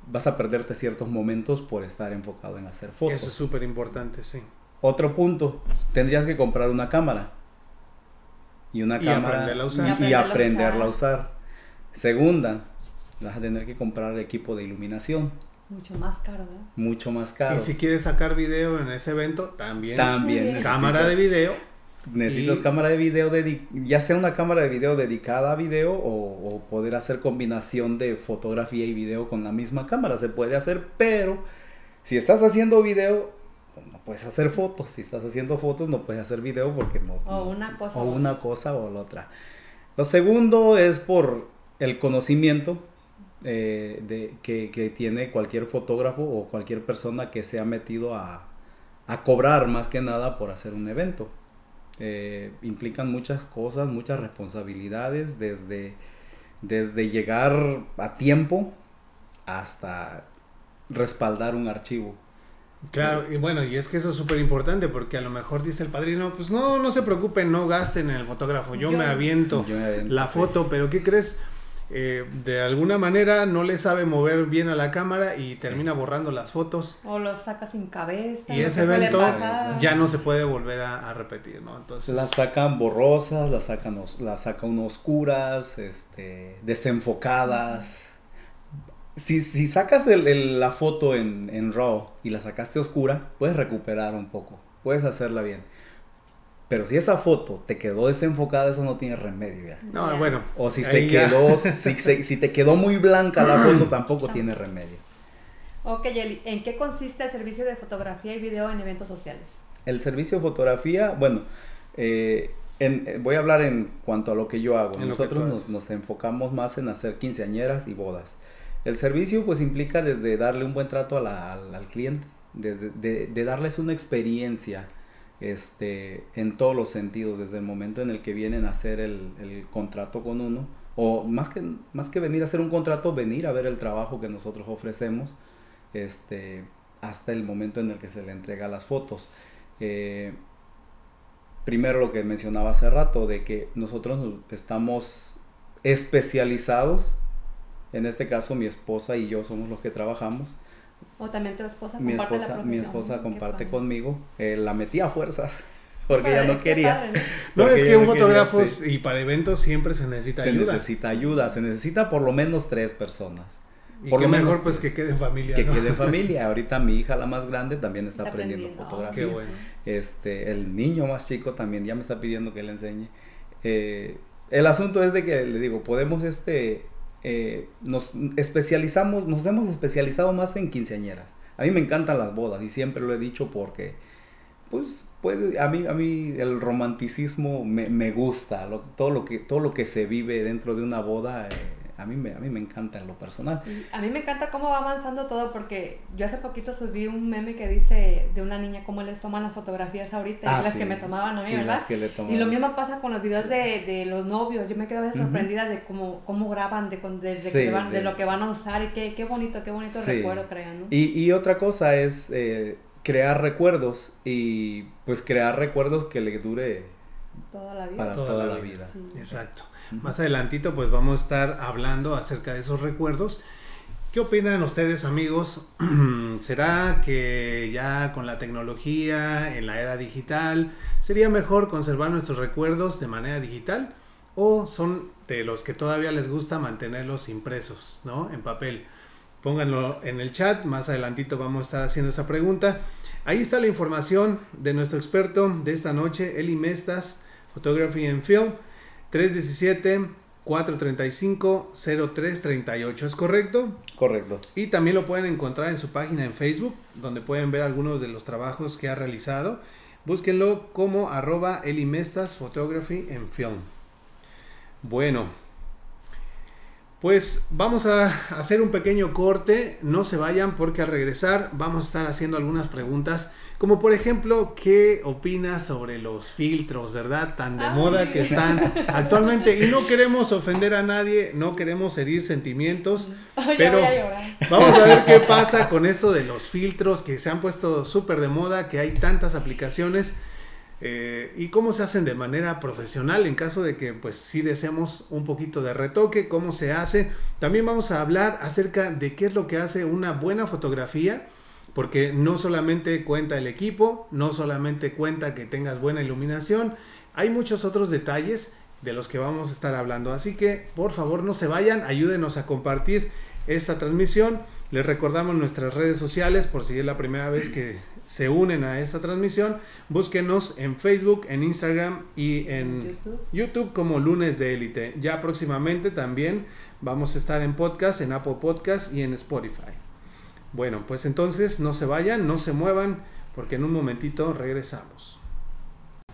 Vas a perderte ciertos momentos por estar enfocado en hacer fotos. Eso es súper importante, sí. Otro punto, tendrías que comprar una cámara. Y una Y cámara aprenderla a usar. y- aprenderla a usar. Segunda, vas a tener que comprar equipo de iluminación, Mucho más caro, ¿verdad? mucho más caro. Y si quieres sacar video en ese evento, también. También. Cámara de video. Necesitas y- cámara de video, ya sea una cámara de video dedicada a video o, o poder hacer combinación de fotografía y video con la misma cámara. Se puede hacer, pero si estás haciendo video, puedes hacer fotos. Si estás haciendo fotos, no puedes hacer video porque no. O no- una cosa O una cosa o la otra. Lo segundo es por el conocimiento eh, de, que, que tiene cualquier fotógrafo o cualquier persona que se ha metido a, a cobrar más que nada por hacer un evento. Eh, implican muchas cosas, muchas responsabilidades, desde, desde llegar a tiempo hasta respaldar un archivo. Claro, y bueno, y es que eso es súper importante porque a lo mejor dice el padrino, pues no, no se preocupen, no gasten en el fotógrafo, yo, Yo- me aviento Yo me aviento, la sí. foto, pero ¿qué crees? Eh, de alguna manera no le sabe mover bien a la cámara y termina borrando las fotos O lo saca sin cabeza. y ese evento ya no se puede volver a, a repetir, ¿no? Entonces, Las sacan borrosas, las sacan, os- las sacan oscuras, este, desenfocadas. Si, si sacas el- el- la foto en, en RAW y la sacaste oscura, puedes recuperar un poco, puedes hacerla bien. Pero si esa foto te quedó desenfocada, eso no tiene remedio ya. no, bueno. O si se quedó, si, <laughs> se- si te quedó muy blanca la foto, tampoco <laughs> tiene remedio. Ok, Yeli, ¿en qué consiste el servicio de fotografía y video en eventos sociales? El servicio de fotografía, bueno, eh, en- eh, voy a hablar en cuanto a lo que yo hago. En Nosotros nos, nos enfocamos más en hacer quinceañeras y bodas. El servicio pues implica desde darle un buen trato al, cliente, desde de, de darles una experiencia este, en todos los sentidos, desde el momento en el que vienen a hacer el, el contrato con uno, o más que, más que venir a hacer un contrato, venir a ver el trabajo que nosotros ofrecemos, este, hasta el momento en el que se le entrega las fotos. eh, primero lo que mencionaba hace rato, de que nosotros estamos especializados, en este caso mi esposa y yo somos los que trabajamos. O también tu esposa mi comparte esposa, la Mi profesión. esposa Qué comparte conmigo, eh, la metí a fuerzas, <laughs> porque ella no quería. padre, ¿no? No, es que un no quería, fotógrafo sí. y para eventos siempre se necesita se ayuda. necesita ayuda, se necesita por lo menos tres personas. Y por qué lo menos mejor pues que quede en familia. Que ¿no? quede en <laughs> familia. Ahorita mi hija, la más grande, también está, Está aprendiendo, aprendiendo. fotografía. Qué bueno. Este, el niño más chico también ya me está pidiendo que le enseñe. Eh, el asunto es de que, le digo, podemos, este, eh, nos especializamos, nos hemos especializado más en quinceañeras. A mí me encantan las bodas y siempre lo he dicho porque, pues, puede, a mí, a mí el romanticismo me, me gusta, todo, lo que, todo lo que se vive dentro de una boda, eh, a, mí me, a mí me encanta en lo personal. A mí me encanta cómo va avanzando todo porque yo hace poquito subí un meme que dice de una niña cómo les toman las fotografías ahorita Ah, y las sí. que me tomaban a mí, Y ¿verdad? las que le Y lo mismo pasa con los videos de, de los novios. Yo me quedo a veces sorprendida de cómo, cómo graban, de, con- desde Sí, que van, de... de- lo que van a usar y qué, qué bonito, qué bonito Sí. recuerdo crean, ¿no? Y, y otra cosa es eh, crear recuerdos y pues crear recuerdos que le dure Toda la vida. para Toda toda, la la vida. vida. Sí. Más adelantito pues vamos a estar hablando acerca de esos recuerdos. ¿Qué opinan ustedes amigos? <clears throat> ¿Será que ya con la tecnología, en la era digital, sería mejor conservar nuestros recuerdos de manera digital? ¿O son de los que todavía les gusta mantenerlos impresos, ¿no? En papel. Pónganlo en el chat, más adelantito vamos a estar haciendo esa pregunta. Ahí está la información de nuestro experto de esta noche, Eli Mestas, Photography and Film, 317-435-0338, ¿es correcto? Correcto. Y también lo pueden encontrar en su página en Facebook, donde pueden ver algunos de los trabajos que ha realizado. Búsquenlo como arroba Eli Mestas Photography and Film. Bueno, pues vamos a hacer un pequeño corte, no se vayan porque al regresar vamos a estar haciendo algunas preguntas, como por ejemplo, ¿qué opinas sobre los filtros, verdad? Tan de Ay. moda que están actualmente y no queremos ofender a nadie, no queremos herir sentimientos, Ay, pero a vamos a ver qué pasa con esto de los filtros que se han puesto súper de moda, que hay tantas aplicaciones. Eh, y cómo se hacen de manera profesional en caso de que pues sí deseemos un poquito de retoque, cómo se hace. También vamos a hablar acerca de qué es lo que hace una buena fotografía, porque no solamente cuenta el equipo, no solamente cuenta que tengas buena iluminación, hay muchos otros detalles de los que vamos a estar hablando. Así que por favor no se vayan, ayúdenos a compartir esta transmisión. Les recordamos nuestras redes sociales por si es la primera vez que se unen a esta transmisión. Búsquenos en Facebook, en Instagram y en YouTube. YouTube como Lunes de Élite. Ya próximamente también vamos a estar en podcast, en Apple Podcast y en Spotify. Bueno, pues entonces no se vayan, no se muevan, porque en un momentito regresamos.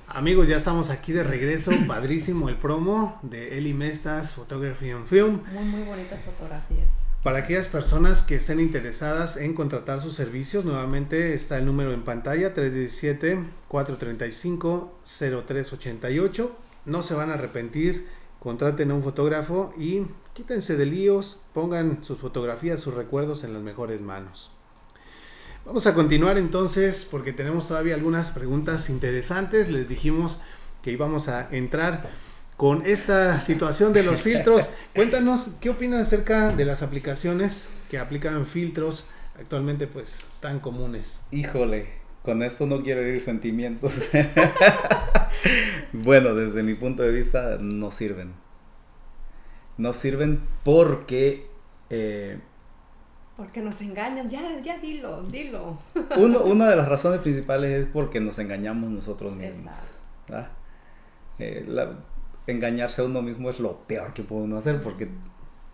Amigos, ya estamos aquí de regreso. <coughs> Padrísimo el promo de Eli Mestas Photography and Film. Muy, muy bonitas fotografías. Para aquellas personas que estén interesadas en contratar sus servicios, nuevamente está el número en pantalla 317-435-0388. No se van a arrepentir, contraten a un fotógrafo y quítense de líos, pongan sus fotografías, sus recuerdos en las mejores manos. Vamos a continuar entonces porque tenemos todavía algunas preguntas interesantes. Les dijimos que íbamos a entrar con esta situación de los <laughs> filtros. Cuéntanos, ¿qué opinas acerca de las aplicaciones que aplican filtros actualmente pues tan comunes? Híjole, con esto no quiero herir sentimientos. <laughs> bueno, desde mi punto de vista no sirven. No sirven porque eh, Porque nos engañan. Ya, ya dilo, dilo. <laughs> uno- una de las razones principales es porque nos engañamos nosotros mismos. Eh, la- engañarse a uno mismo es lo peor que puede uno hacer porque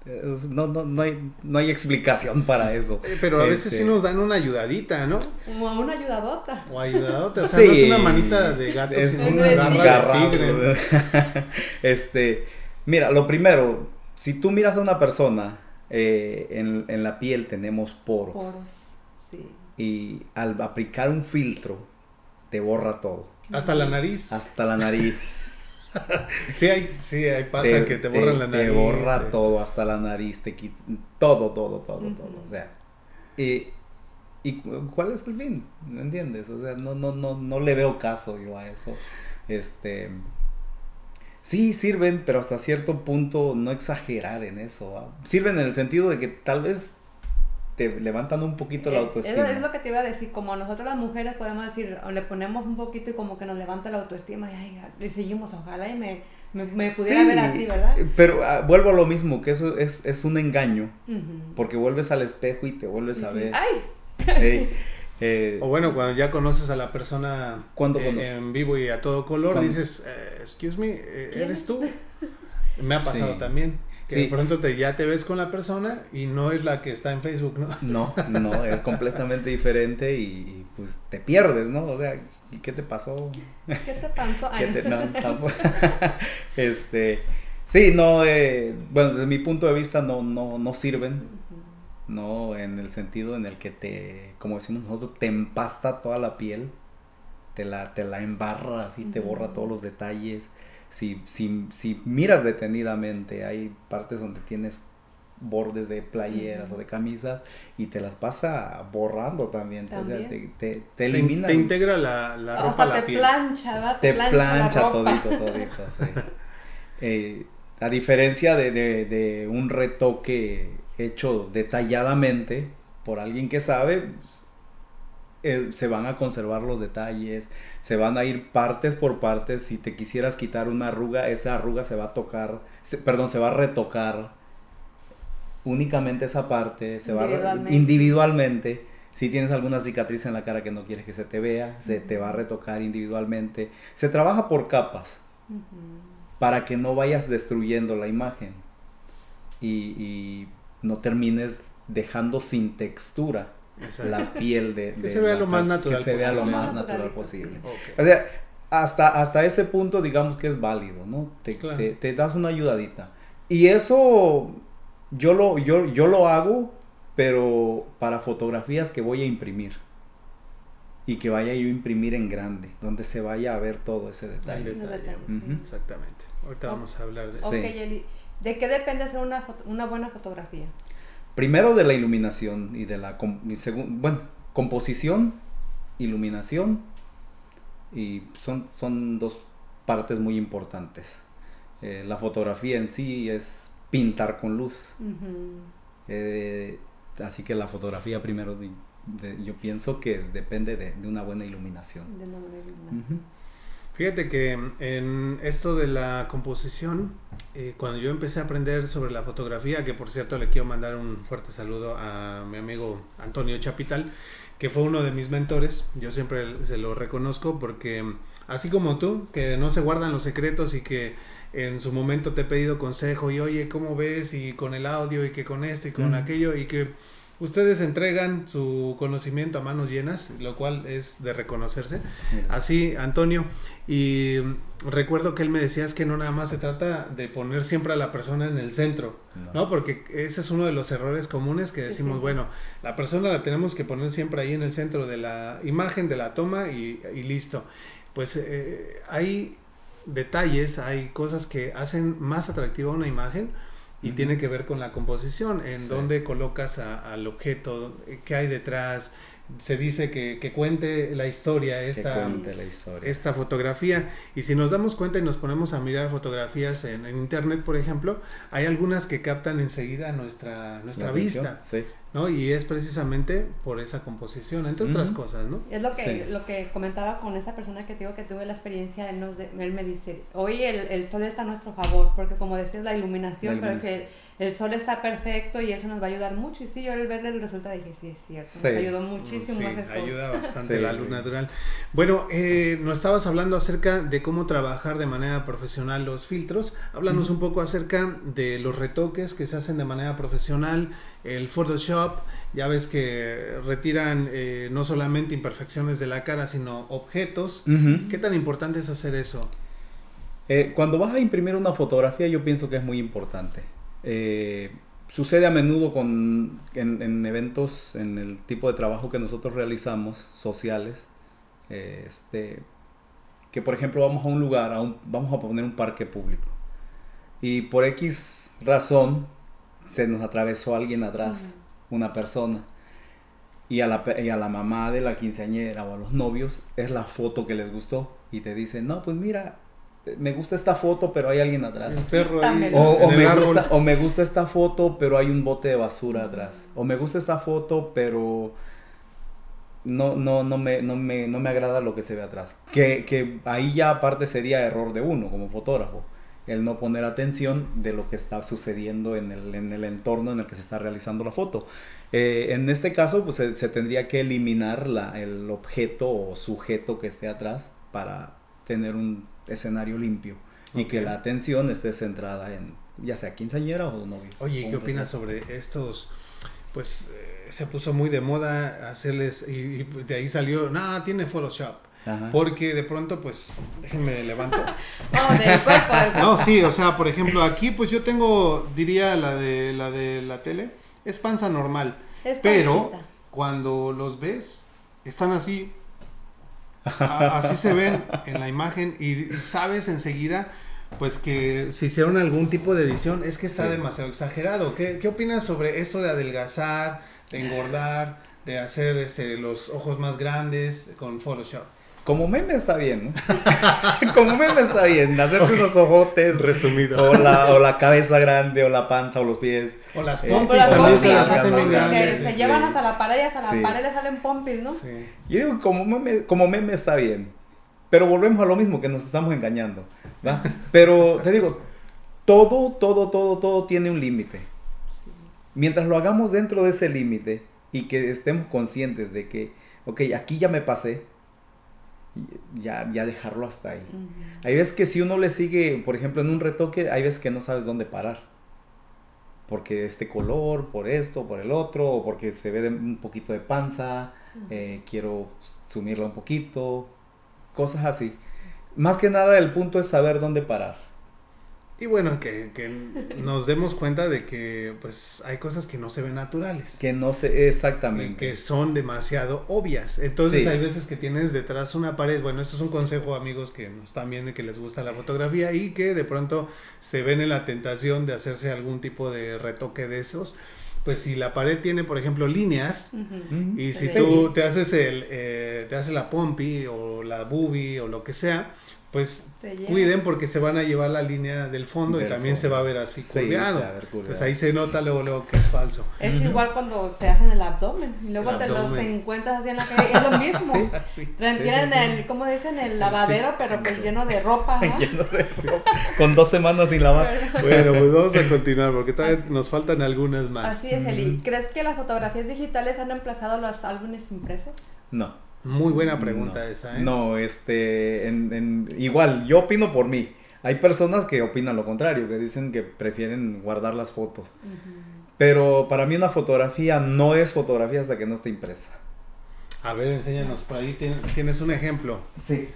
es- no, no, no, hay, no hay explicación para eso. Eh, pero a veces Este, sí nos dan una ayudadita, ¿no? Como una ayudadota. O ayudadota, o sea, no es una manita de gato, es sino una garra de tigre. <laughs> este, mira, lo primero, si tú miras a una persona, eh, en, en la piel tenemos poros, Poros. Sí. y al aplicar un filtro te borra todo, Hasta la nariz. hasta la nariz. <laughs> Sí, hay, sí, hay pasa que te borran la nariz. Te borra eh. todo, hasta la nariz, te quita todo, todo, todo, todo. O sea, y ¿Y cuál es el fin? ¿Me entiendes? O sea, no, no, no, no le veo caso yo a eso. Este, sí sirven, pero hasta cierto punto no exagerar en eso. Sirven en el sentido de que tal vez te levantan un poquito la Eh, autoestima. Es, es lo que te iba a decir, como nosotros las mujeres podemos decir, o le ponemos un poquito y como que nos levanta la autoestima y ay, le seguimos, ojalá y me, me, me pudiera Sí, ver así, ¿verdad? Pero ah, vuelvo a lo mismo, que eso es, es un engaño, porque vuelves al espejo y te vuelves Y a sí, ver. Ay, <laughs> Ey, eh, O bueno, cuando ya conoces a la persona ¿Cuándo, eh, cuándo? en vivo y a todo color, ¿Cuándo? dices, eh, excuse me, eh, ¿Quién ¿eres es tú? Me ha pasado Sí. también. Que Sí. de pronto te, ya te ves con la persona y no es la que está en Facebook, ¿no? no, no, es completamente diferente y, y, pues te pierdes, ¿no? O sea, ¿y qué te pasó? ¿qué te pasó? ¿Qué te- no. <laughs> este, sí, no, eh, bueno, desde mi punto de vista no, no, no sirven, no en el sentido en el que te, como decimos nosotros, te empasta toda la piel, te la, te la embarra, así, te borra todos los detalles. Si, si, si miras detenidamente, hay partes donde tienes bordes de playeras o de camisas y te las pasa borrando también, o sea, te, te, te Te, elimina. te integra la, la ropa Hasta a la te piel. plancha, ¿va? te plancha, plancha la ropa. todito, todito, sí. <laughs> Eh, a diferencia de, de- de un retoque hecho detalladamente por alguien que sabe, pues, eh, se van a conservar los detalles, se van a ir partes por partes. Si te quisieras quitar una arruga, esa arruga se va a tocar, se- perdón, se va a retocar únicamente esa parte, se va a Individualmente. Si tienes alguna cicatriz en la cara que no quieres que se te vea, se te va a retocar individualmente. Se trabaja por capas para que no vayas destruyendo la imagen y, y no termines dejando sin textura Exacto. la piel de, <laughs> de se vea la lo más natural que se vea lo más natural posible Ok. o sea hasta hasta ese punto digamos que es válido no te, Claro. te- te das una ayudadita y eso yo lo yo yo lo hago pero para fotografías que voy a imprimir y que vaya yo a imprimir en grande donde se vaya a ver todo ese detalle detalle. Ujú. sí. Exactamente. Ahorita vamos a hablar de eso. Ok, Sí. ¿De qué depende hacer una, foto- una buena fotografía? Primero de la iluminación y de la com- y segun- bueno, composición, iluminación y son, son dos partes muy importantes. Eh, la fotografía en sí es pintar con luz. Eh, así que la fotografía primero de- de- yo pienso que depende de, de una buena iluminación. De una buena iluminación. Fíjate que en esto de la composición, eh, cuando yo empecé a aprender sobre la fotografía, que por cierto le quiero mandar un fuerte saludo a mi amigo Antonio Chapital, que fue uno de mis mentores, yo siempre se lo reconozco porque así como tú, que no se guardan los secretos y que en su momento te he pedido consejo y oye, ¿cómo ves? Y con el audio y que con esto y con Mm. aquello y que ustedes entregan su conocimiento a manos llenas, lo cual es de reconocerse. Así, Antonio, y recuerdo que él me decía es que no nada más se trata de poner siempre a la persona en el centro, No. ¿no? Porque ese es uno de los errores comunes que decimos, Sí. bueno, la persona la tenemos que poner siempre ahí en el centro de la imagen, de la toma y, y listo. Pues eh, hay detalles, hay cosas que hacen más atractiva una imagen y tiene que ver con la composición, en Sí. dónde colocas a- al objeto, qué hay detrás. Se dice que, que cuente la historia esta, cuente la historia. esta fotografía. Y si nos damos cuenta y nos ponemos a mirar fotografías en, en internet, por ejemplo, hay algunas que captan enseguida nuestra, nuestra La vista, Sí. ¿No? Y es precisamente por esa composición, entre otras cosas, ¿no? Es lo que, Sí. lo que comentaba con esta persona que te digo que tuve la experiencia, él, nos de- él me dice, hoy el, el sol está a nuestro favor, porque como decías, la iluminación, La pero es iluminación. que el, sol está perfecto y eso nos va a ayudar mucho. Y sí, yo al verle el resultado dije, sí, es cierto, Sí. nos ayudó muchísimo Sí, ayuda bastante Sí, la sí. luz natural. Bueno, eh, nos estabas hablando acerca de cómo trabajar de manera profesional los filtros. Háblanos un poco acerca de los retoques que se hacen de manera profesional, el Photoshop. Ya ves que retiran eh, no solamente imperfecciones de la cara, sino objetos. ¿Qué tan importante es hacer eso? Eh, cuando vas a imprimir una fotografía, yo pienso que es muy importante. Eh, sucede a menudo con, en, en eventos, en el tipo de trabajo que nosotros realizamos, sociales, este, que por ejemplo vamos a un lugar, a un- vamos a poner un parque público, y por X razón se nos atravesó alguien atrás, una persona. y a, la, y a la mamá de la quinceañera o a los novios es la foto que les gustó y te dicen, no, pues mira, me gusta esta foto, pero hay alguien atrás. El perro ahí. O, o en el me gusta, o me gusta esta foto, pero hay un bote de basura atrás. O me gusta esta foto, pero no, no, no, me, no, me, no me agrada lo que se ve atrás. Que, que ahí ya aparte sería error de uno como fotógrafo. El no poner atención de lo que está sucediendo en el, en el entorno en el que se está realizando la foto. Eh, en este caso, pues se, se tendría que eliminar la, el objeto o sujeto que esté atrás para tener un escenario limpio y que la atención esté centrada en ya sea quinceañera o novio. Oye, ¿y o qué opinas sobre estos? Pues eh, se puso muy de moda hacerles, y, y de ahí salió, no, tiene Photoshop. Ajá. Porque de pronto, pues, déjenme levanto. No, <laughs> del cuerpo, del cuerpo. No, sí, o sea, por ejemplo, aquí, pues yo tengo, diría la de la de la tele, es panza normal. Es pero cuando los ves, están así. <laughs> a- así se ven en la imagen y, y sabes enseguida pues que si hicieron algún tipo de edición es que está Sí. demasiado exagerado. ¿Qué, qué opinas sobre esto de adelgazar, de engordar, de hacer este los ojos más grandes con Photoshop? Como meme está bien, ¿no? <laughs> Como meme está bien. Hacerte unos ojotes. Resumido. O la, o la cabeza grande, o la panza, o los pies. O las Eh, pompis Pero las también pompis, se las las hacen bien pompis que grandes. se sí. llevan hasta la pared y hasta la Sí. pared le salen pompis, ¿no? Sí. Yo digo, como meme, como meme está bien. Pero volvemos a lo mismo, que nos estamos engañando. ¿va? <laughs> Pero te digo, todo, todo, todo, todo tiene un límite. Mientras lo hagamos dentro de ese límite y que estemos conscientes de que, ok, aquí ya me pasé, ya, ya dejarlo hasta ahí. Ujú. Hay veces que si uno le sigue, por ejemplo, en un retoque, hay veces que no sabes dónde parar. Porque este color, por esto, por el otro, o porque se ve de- un poquito de panza, eh, quiero sumirla un poquito, cosas así. Más que nada el punto es saber dónde parar. Y bueno, que, que nos demos cuenta de que pues hay cosas que no se ven naturales. Que no y exactamente. que son demasiado obvias. Entonces Sí. hay veces que tienes detrás una pared. Bueno, esto es un consejo amigos que nos están viendo y que les gusta la fotografía y que de pronto se ven en la tentación de hacerse algún tipo de retoque de esos. Pues si la pared tiene, por ejemplo, líneas. Ujú. y si Sí. tú te haces el, eh, te haces la pompi o la boobie o lo que sea, pues Te cuiden porque se van a llevar la línea del fondo y también se va a ver así Sí, curveado. ver curveado. Pues ahí se nota luego, luego que es falso. Es igual cuando se hacen el abdomen y luego El te los encuentras así en la calle. Es lo mismo. <laughs> Sí. Sí, sí, sí. el, ¿cómo dicen? El lavadero, pero pues lleno de ropa. <laughs> ¿no? Lleno de ropa, Con dos semanas sin lavar. Bueno, pues vamos a continuar porque todavía nos faltan algunas más. Así es, Eli. ¿Crees que las fotografías digitales han reemplazado los álbumes impresos? No. Muy buena pregunta no. esa, ¿eh? No, este, en- en- igual, yo opino por mí. Hay personas que opinan lo contrario, que dicen que prefieren guardar las fotos. Pero para mí una fotografía no es fotografía hasta que no esté impresa. A ver, enséñanos, por ahí tien- tienes un ejemplo. Sí.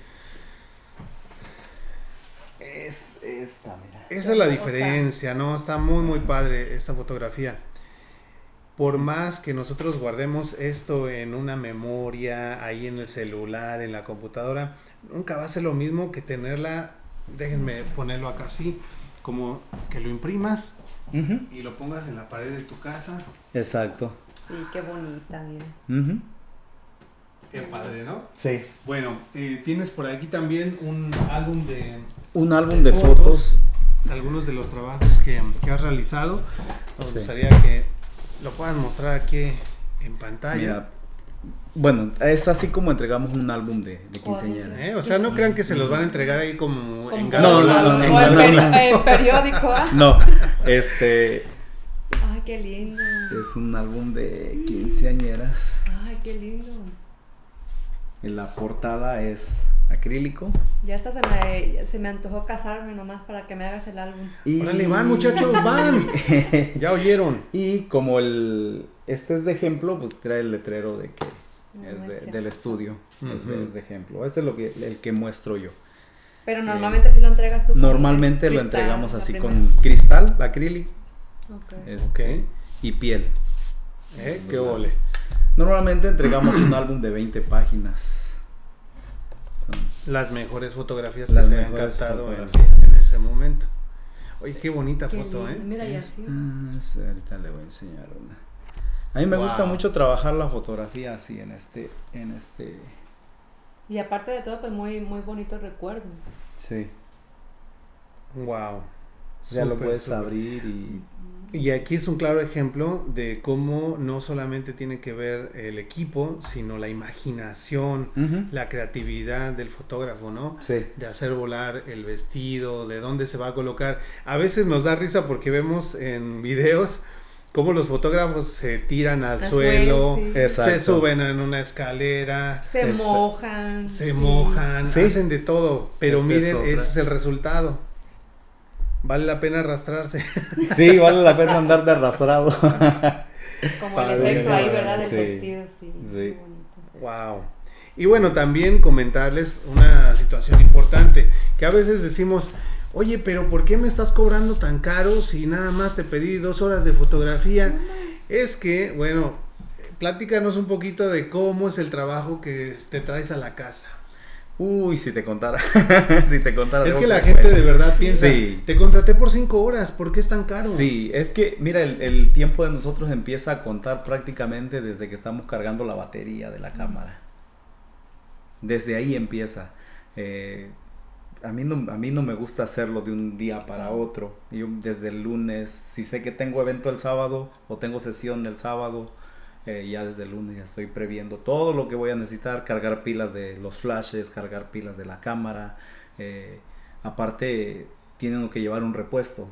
Es esta, mira. Esa es la diferencia, ¿no? Está muy, muy padre esta fotografía. Por más que nosotros guardemos esto en una memoria, ahí en el celular, en la computadora, nunca va a ser lo mismo que tenerla, déjenme ponerlo acá así, como que lo imprimas y lo pongas en la pared de tu casa. Exacto. Sí, qué bonita, mira. Qué padre, ¿no? Sí. Bueno, eh, tienes por aquí también un álbum de Un álbum de Fotos. fotos. algunos de los trabajos que, que has realizado. Nos Sí. gustaría que lo puedas mostrar aquí en pantalla. Mira, bueno, es así como entregamos un álbum de, de quinceañera. ¿Eh? O sea, no crean que se los van a entregar ahí como, Como- en No, no, no, peri- periódico, ¿ah? <laughs> No, este Ay, qué lindo. es un álbum de quinceañeras. Ay, qué lindo. En la portada es acrílico. Ya hasta se me, se me antojó casarme nomás para que me hagas el álbum. Y, Órale, van muchachos, <laughs> van. <laughs> ya oyeron. Y como el este es de ejemplo, pues trae el letrero de que No, es de- del estudio. es, de, es de ejemplo. Este es lo que, el que muestro yo. Pero normalmente sí lo entregas tú. Normalmente lo cristal, entregamos la así primera. con cristal, acrílico Ok. este, Ok. y piel. ¿Eh? Qué ole. Normalmente entregamos un álbum de 20 páginas. Son- Las mejores fotografías Las que se han captado en, ese momento. Oye, qué bonita Qué foto, lindo. ¿eh? Mira, ya Esta sí. ahorita le voy a enseñar una. A mí me gusta mucho trabajar la fotografía así en este, en este, Y aparte de todo, pues muy, muy bonito recuerdo. sí. Wow. Ya lo puedes abrir y Y aquí es un claro ejemplo de cómo no solamente tiene que ver el equipo, sino la imaginación, la creatividad del fotógrafo, ¿no? Sí. De hacer volar el vestido, de dónde se va a colocar. A veces nos da risa porque vemos en videos cómo los fotógrafos se tiran al, suelo, suelo, sí. Exacto. se suben en una escalera, Se Este- mojan. se sí. mojan, Sí. hacen de todo, pero Esta es miren, ese es el resultado. Vale la pena arrastrarse. <laughs> Sí, vale la pena andar de arrastrado. <laughs> Como Padre, el efecto ahí. ¿verdad? Del Sí. vestido, sí. Sí. Wow. Y bueno, también comentarles una situación importante, que a veces decimos, oye, pero ¿por qué me estás cobrando tan caro si nada más te pedí dos horas de fotografía? Es que, bueno, platícanos un poquito de cómo es el trabajo que te traes a la casa. Uy, si te contara. <laughs> si te contara. Es que la te gente de verdad piensa, Sí. te contraté por cinco horas, ¿por qué es tan caro? Sí, es que, mira, el, el tiempo de nosotros empieza a contar prácticamente desde que estamos cargando la batería de la cámara. Desde ahí empieza. Eh, a, mí no, a mí no me gusta hacerlo de un día para otro. Yo desde el lunes, si sé que tengo evento el sábado o tengo sesión el sábado, eh, ya desde el lunes ya estoy previendo todo lo que voy a necesitar, cargar pilas de los flashes, cargar pilas de la cámara. eh, aparte, tienen que llevar un repuesto.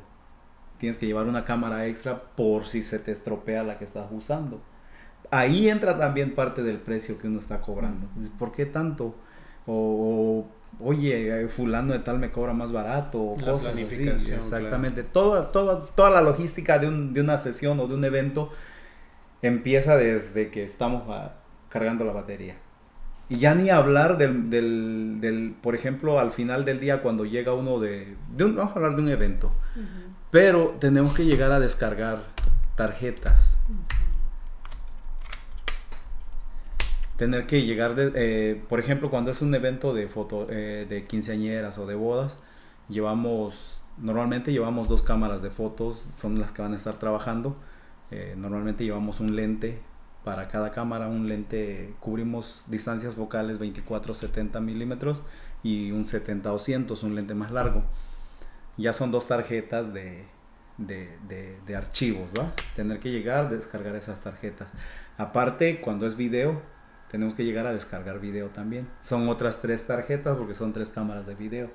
Tienes que llevar una cámara extra por si se te estropea la que estás usando. Ahí entra también parte del precio que uno está cobrando. ¿Por qué tanto? O, o, oye, eh, fulano de tal me cobra más barato. O La cosas así. Exactamente. Toda, toda, toda la logística de, un- de una sesión o de un evento empieza desde que estamos cargando la batería. Y ya ni hablar del, del, del, por ejemplo, al final del día cuando llega uno de, de un, vamos a hablar de un evento, pero tenemos que llegar a descargar tarjetas. Tener que llegar, de, eh, por ejemplo, cuando es un evento de foto, eh, de quinceañeras o de bodas, llevamos, normalmente llevamos dos cámaras de fotos, son las que van a estar trabajando. Eh, normalmente llevamos un lente para cada cámara, un lente, cubrimos distancias focales 24-70 milímetros y un 70-200, un lente más largo. Ya son dos tarjetas de, de, de- de archivos, ¿va? Tener que llegar, descargar esas tarjetas. Aparte, cuando es video, tenemos que llegar a descargar video también. Son otras tres tarjetas porque son tres cámaras de video.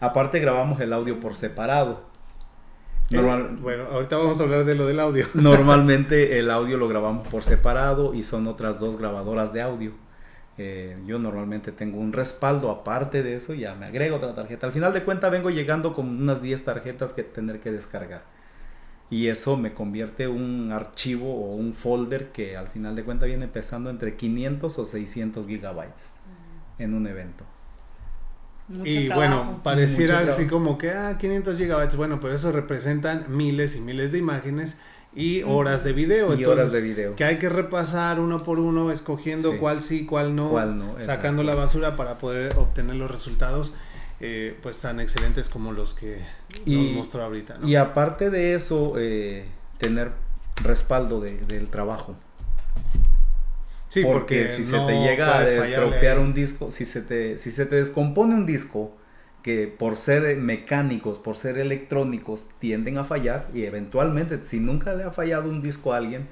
Aparte, grabamos el audio por separado. Eh, Normal- bueno, ahorita vamos a hablar de lo del audio. <laughs> Normalmente el audio lo grabamos por separado y son otras dos grabadoras de audio. Eh, yo normalmente tengo un respaldo aparte de eso, ya me agrego otra tarjeta. Al final de cuentas vengo llegando con unas 10 tarjetas que tener que descargar. Y eso me convierte un archivo o un folder que al final de cuentas viene pesando entre 500 o 600 gigabytes en un evento. Mucho Y trabajo. bueno, pareciera Mucho así trabajo. como que, ah, 500 gigabytes, bueno, pero eso representan miles y miles de imágenes y horas de video. Y entonces, horas de video. Que hay que repasar uno por uno, escogiendo Sí. cuál sí, cuál no, Cuál no, sacando la basura para poder obtener los resultados eh, pues tan excelentes como los que Y- nos mostró ahorita. ¿no? Y aparte de eso, eh, tener respaldo de- del trabajo. Sí, porque, si se te llega a estropear un disco, si se te, si se te descompone un disco, que por ser mecánicos, por ser electrónicos, tienden a fallar y eventualmente, si nunca le ha fallado un disco a alguien,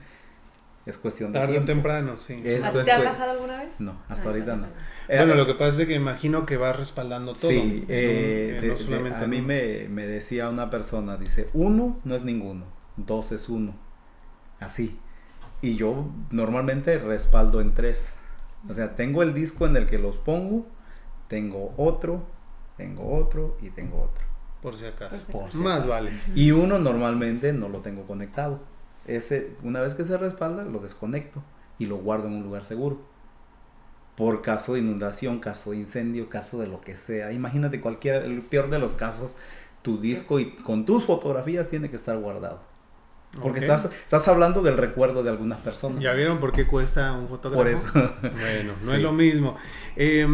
es cuestión de tarde o temprano, sí. Es- ¿A esto ti ¿Te ha pasado alguna vez? No, hasta Ah, ahorita no. Eh, Bueno, lo que pasa es que imagino que vas respaldando todo. Sí, eh, de- no de- solamente a mí me, me decía una persona, dice, uno no es ninguno, dos es uno, así. Y yo normalmente respaldo en tres. O sea, tengo el disco en el que los pongo, tengo otro, tengo otro y tengo otro. Por si acaso. Por si Más acaso. vale. Y uno normalmente no lo tengo conectado. Ese, una vez que se respalda, lo desconecto y lo guardo en un lugar seguro. Por caso de inundación, caso de incendio, caso de lo que sea. Imagínate cualquier, el peor de los casos, tu disco y con tus fotografías tiene que estar guardado. Porque estás, estás hablando del recuerdo de algunas personas. ¿Ya vieron por qué cuesta un fotógrafo? Por eso. <laughs> Bueno, no Sí. es lo mismo. Eh,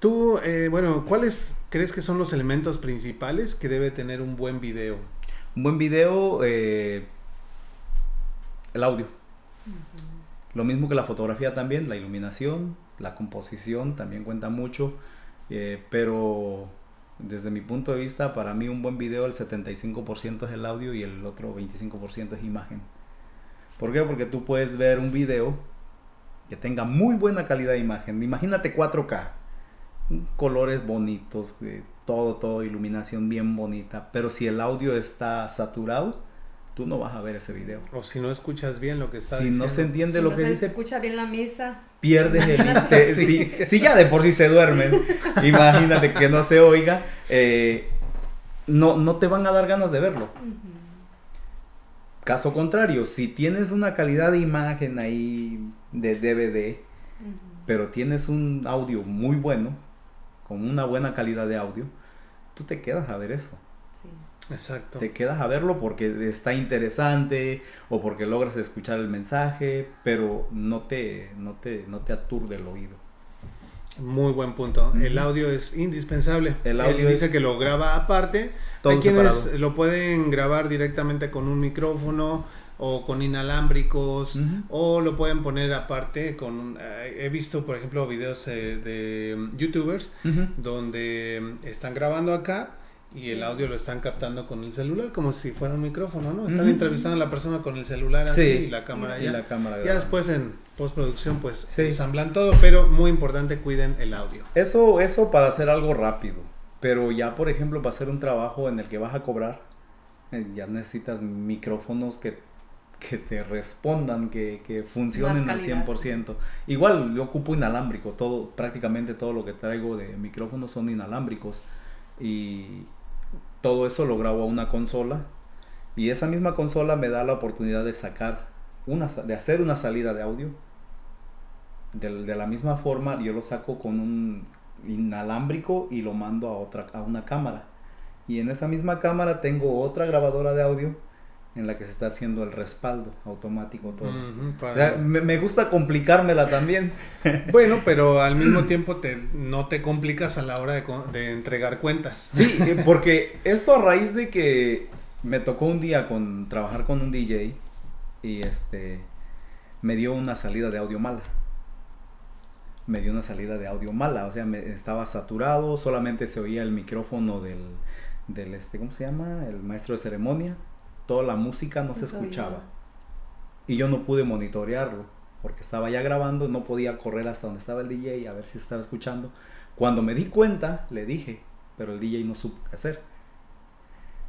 Tú, eh, bueno, ¿cuáles crees que son los elementos principales que debe tener un buen video? Un buen video, eh, el audio. Lo mismo que la fotografía también, la iluminación, la composición también cuenta mucho, eh, pero desde mi punto de vista, para mí un buen video el 75% es el audio y el otro 25% es imagen. ¿Por qué? Porque tú puedes ver un video que tenga muy buena calidad de imagen. Imagínate 4K, colores bonitos, todo, todo, iluminación bien bonita. Pero si el audio está saturado, tú no vas a ver ese video. O si no escuchas bien lo que está Si diciendo. no se entiende Si lo no que se dice, escucha bien la misa. pierdes el <laughs> interés. Si, si ya de por sí se duermen, <laughs> imagínate que no se oiga, eh, no, no te van a dar ganas de verlo. Caso contrario, si tienes una calidad de imagen ahí de DVD, pero tienes un audio muy bueno, con una buena calidad de audio, tú te quedas a ver eso. Exacto. Te quedas a verlo porque está interesante o porque logras escuchar el mensaje, pero no te, no te, no te aturde el oído. Muy buen punto. El audio es indispensable. El Él audio dice es- que lo graba aparte. Todo Hay quienes lo pueden grabar directamente con un micrófono o con inalámbricos o lo pueden poner aparte con eh, he visto por ejemplo videos eh, de mm, youtubers donde mm, están grabando acá y el audio lo están captando con el celular como si fuera un micrófono, ¿no? Están entrevistando a la persona con el celular así Sí. y la cámara Y ya. la cámara Ya después en postproducción pues Sí. ensamblan todo, pero muy importante cuiden el audio. Eso, eso para hacer algo rápido. Pero ya, por ejemplo, para hacer un trabajo en el que vas a cobrar, eh, ya necesitas micrófonos que, que te respondan, que, que funcionen al calidad, 100%. Igual yo ocupo inalámbrico, todo, prácticamente todo lo que traigo de micrófonos son inalámbricos. Y todo eso lo grabo a una consola. Y esa misma consola me da la oportunidad de sacar, una, de hacer una salida de audio de, de la misma forma yo lo saco con un inalámbrico y lo mando a otra a una cámara y en esa misma cámara tengo otra grabadora de audio en la que se está haciendo el respaldo automático todo. Ujú, para- O sea, me, me gusta complicármela también. <laughs> Bueno, pero al mismo tiempo te, no te complicas a la hora de entregar cuentas. sí <laughs> eh, porque esto a raíz de que me tocó un día con trabajar con un DJ y este me dio una salida de audio mala. Me dio una salida de audio mala, o sea, me estaba saturado, solamente se oía el micrófono del, del este, ¿cómo se llama? El maestro de ceremonia, toda la música no se No se oía. escuchaba. Y yo no pude monitorearlo, porque estaba ya grabando, no podía correr hasta donde estaba el DJ a ver si se estaba escuchando. Cuando me di cuenta, le dije, pero el DJ no supo qué hacer.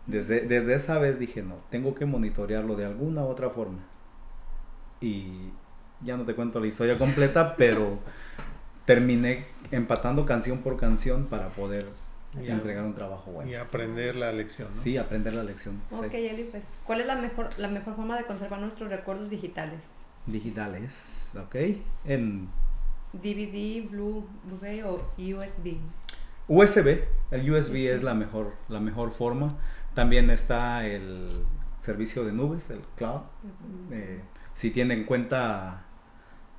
Desde, desde esa vez dije, no, tengo que monitorearlo de alguna u otra forma. Y ya no te cuento la historia completa, pero <laughs> terminé empatando canción por canción para poder Ya. entregar un trabajo bueno. Y aprender la lección. ¿no? Sí, aprender la lección. sí. Ok, Eli, pues, ¿cuál es la mejor, la mejor forma de conservar nuestros recuerdos digitales? Digitales, ok. En DVD, Blu, Blu-ray o USB. USB, el USB es la mejor, la mejor forma. También está el servicio de nubes, el cloud. Eh, si tienen cuenta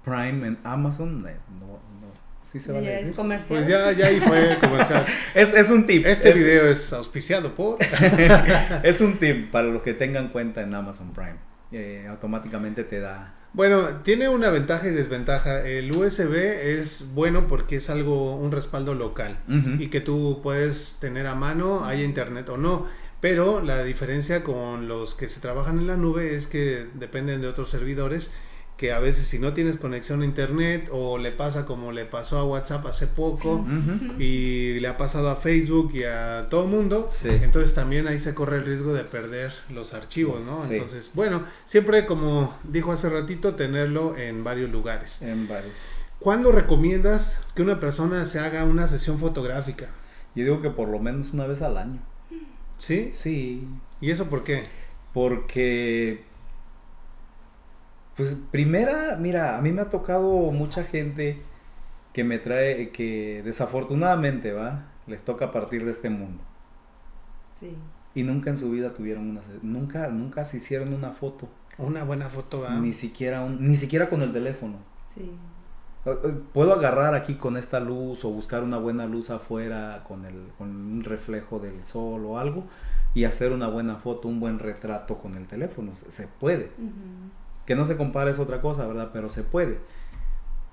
Prime en Amazon, eh, no, no, sí se ¿Ya es decir. comercial? Pues ya, ya ahí fue <laughs> comercial. Es, es un tip. Este es, video es auspiciado por. <laughs> es un tip para los que tengan cuenta en Amazon Prime. Eh, automáticamente te da. Bueno, tiene una ventaja y desventaja. El USB es bueno porque es algo, un respaldo local y que tú puedes tener a mano, haya internet o no. Pero la diferencia con los que se trabajan en la nube es que dependen de otros servidores que a veces si no tienes conexión a internet o le pasa como le pasó a WhatsApp hace poco y le ha pasado a Facebook y a todo el mundo, Sí. entonces también ahí se corre el riesgo de perder los archivos, ¿no? Sí. Entonces, bueno, siempre como dijo hace ratito, tenerlo en varios lugares. En varios. ¿Cuándo recomiendas que una persona se haga una sesión fotográfica? Yo digo que por lo menos una vez al año. ¿Sí? Sí, ¿Y eso por qué? Porque, pues primera, mira, a mí me ha tocado mucha gente que me trae, que desafortunadamente, ¿va? Les toca partir de este mundo. Sí. Y nunca en su vida tuvieron una, nunca, nunca se hicieron una foto. Una buena foto, ¿verdad? Ni siquiera un, ni siquiera con el teléfono. Sí. Puedo agarrar aquí con esta luz o buscar una buena luz afuera con, el, con un reflejo del sol o algo y hacer una buena foto, un buen retrato con el teléfono. Se, se puede. Ujú. Que no se compara es otra cosa, ¿verdad? Pero se puede.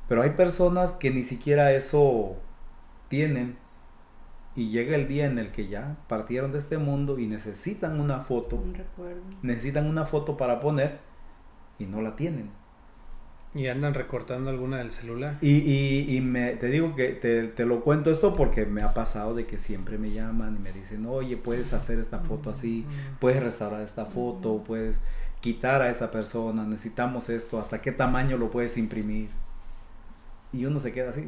Pero hay personas que ni siquiera eso tienen. Y llega el día en el que ya partieron de este mundo y necesitan una foto. Un recuerdo. Necesitan una foto para poner y no la tienen. Y andan recortando alguna del celular. Y, y, y me, te digo que te, te, lo cuento esto porque me ha pasado de que siempre me llaman y me dicen, oye, puedes hacer esta foto así, puedes restaurar esta foto, puedes quitar a esa persona, necesitamos esto, hasta qué tamaño lo puedes imprimir. Y uno se queda así,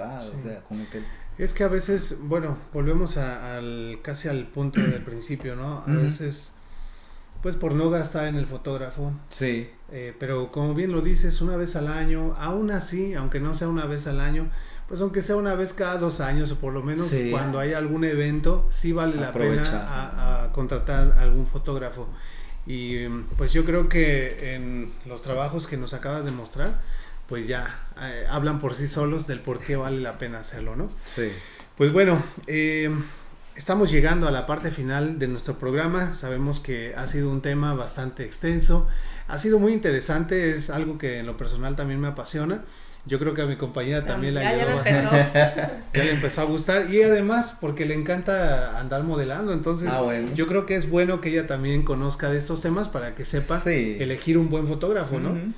ah, sí. o sea, como que... Es que a veces, bueno, volvemos a, al, casi al punto del principio, ¿no? A uh -huh. veces, pues por no gastar en el fotógrafo. Sí. Eh, pero como bien lo dices, una vez al año, aún así, aunque no sea una vez al año, pues aunque sea una vez cada dos años o por lo menos sí. cuando hay algún evento, sí vale Aprovecha. la pena a, a contratar algún fotógrafo. Y pues yo creo que en los trabajos que nos acabas de mostrar, pues ya eh, hablan por sí solos del por qué vale la pena hacerlo, ¿no? Sí. Pues bueno, eh, estamos llegando a la parte final de nuestro programa. Sabemos que ha sido un tema bastante extenso. Ha sido muy interesante, es algo que en lo personal también me apasiona. Yo creo que a mi compañera también ya, la ayudó ya bastante. <laughs> ya le empezó a gustar y además porque le encanta andar modelando. Entonces, ah, bueno. yo creo que es bueno que ella también conozca de estos temas para que sepa sí. elegir un buen fotógrafo, ¿no? Uh -huh.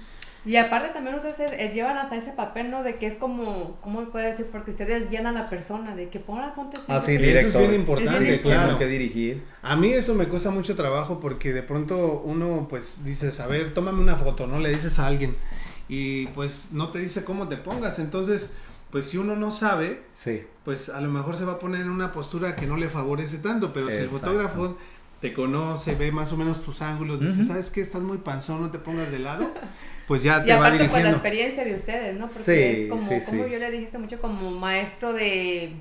Y aparte también ustedes eh, llevan hasta ese papel, ¿no? De que es como, ¿cómo puede decir? Porque ustedes llenan a la persona, de que ponga contestación. Ah, sí, director. Eso es bien importante, es claro. que dirigir. A mí eso me cuesta mucho trabajo porque de pronto uno pues dices, a ver, tómame una foto, ¿no? Le dices a alguien y pues no te dice cómo te pongas, entonces pues si uno no sabe, sí. pues a lo mejor se va a poner en una postura que no le favorece tanto, pero Exacto. si el fotógrafo te conoce, ve más o menos tus ángulos, dice, uh -huh. ¿sabes qué? Estás muy panzón, no te pongas de lado. <laughs> Pues ya te y aparte va dirigiendo. con la experiencia de ustedes, ¿no? Porque sí, es como, sí, como sí. yo le dijiste mucho como maestro de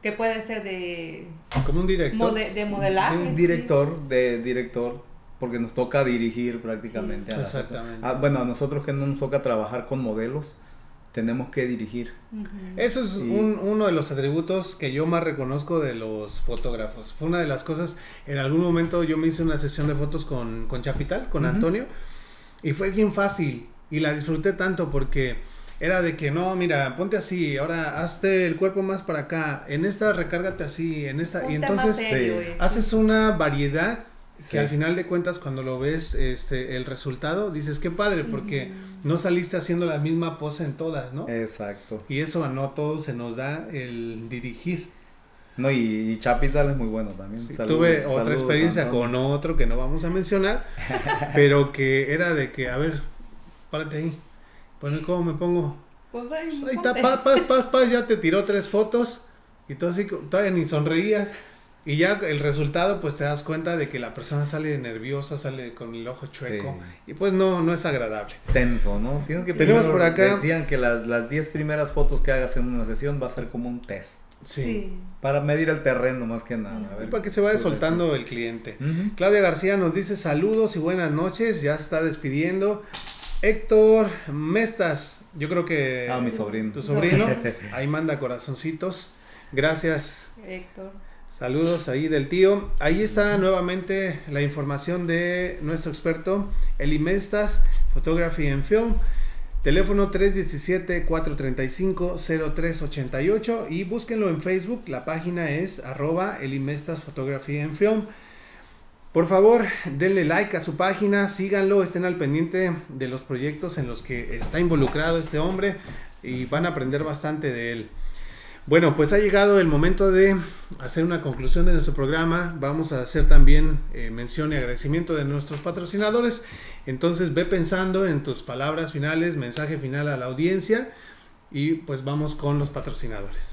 ¿qué puede ser de como un director mode, de modelaje? Sí, director, sí. de director porque nos toca dirigir prácticamente sí, a Exactamente. Ah, bueno, a nosotros que no nos toca trabajar con modelos, tenemos que dirigir. Uh -huh. Eso es un, uno de los atributos que yo más reconozco de los fotógrafos. Fue una de las cosas, en algún momento yo me hice una sesión de fotos con, con Chapital, con uh -huh. Antonio, y fue bien fácil y la disfruté tanto porque era de que no, mira, ponte así, ahora hazte el cuerpo más para acá, en esta recárgate así, en esta Un y entonces serio, sí, haces una variedad que al final de cuentas cuando lo ves este el resultado dices qué padre porque mm. no saliste haciendo la misma pose en todas, ¿no? Exacto. Y eso a no todos se nos da el dirigir. No, y, y Chapital es muy bueno también. Sí, saludos, tuve otra saludos, experiencia Antonio. con otro que no vamos a mencionar, <laughs> pero que era de que, a ver, párate ahí. Bueno, ¿cómo me pongo? Pues ahí, ahí está, paz, paz, paz, paz, ya te tiró tres fotos y todo así, todavía ni sonreías. Y ya el resultado, pues te das cuenta de que la persona sale nerviosa, sale con el ojo chueco. Sí. Y pues no, no es agradable. Tenso, ¿no? Tienes que Tenemos por acá. Decían que las, las 10 primeras fotos que hagas en una sesión va a ser como un test. Sí. sí. Para medir el terreno más que nada. A ver, para que se vaya soltando el cliente. Uh -huh. Claudia García nos dice saludos y buenas noches. Ya se está despidiendo. Héctor Mestas, yo creo que. Ah, mi sobrino. Tu sobrino. <laughs> ahí manda corazoncitos. Gracias. Héctor. Saludos ahí del tío. Ahí está nuevamente la información de nuestro experto, Eli Mestas, Photography and Film. Teléfono 317-435-0388 y búsquenlo en Facebook. La página es arroba Elimestas Photography and Film. Por favor, denle like a su página, síganlo, estén al pendiente de los proyectos en los que está involucrado este hombre y van a aprender bastante de él. Bueno, pues ha llegado el momento de hacer una conclusión de nuestro programa. Vamos a hacer también eh, mención y agradecimiento de nuestros patrocinadores. Entonces ve pensando en tus palabras finales, mensaje final a la audiencia y pues vamos con los patrocinadores.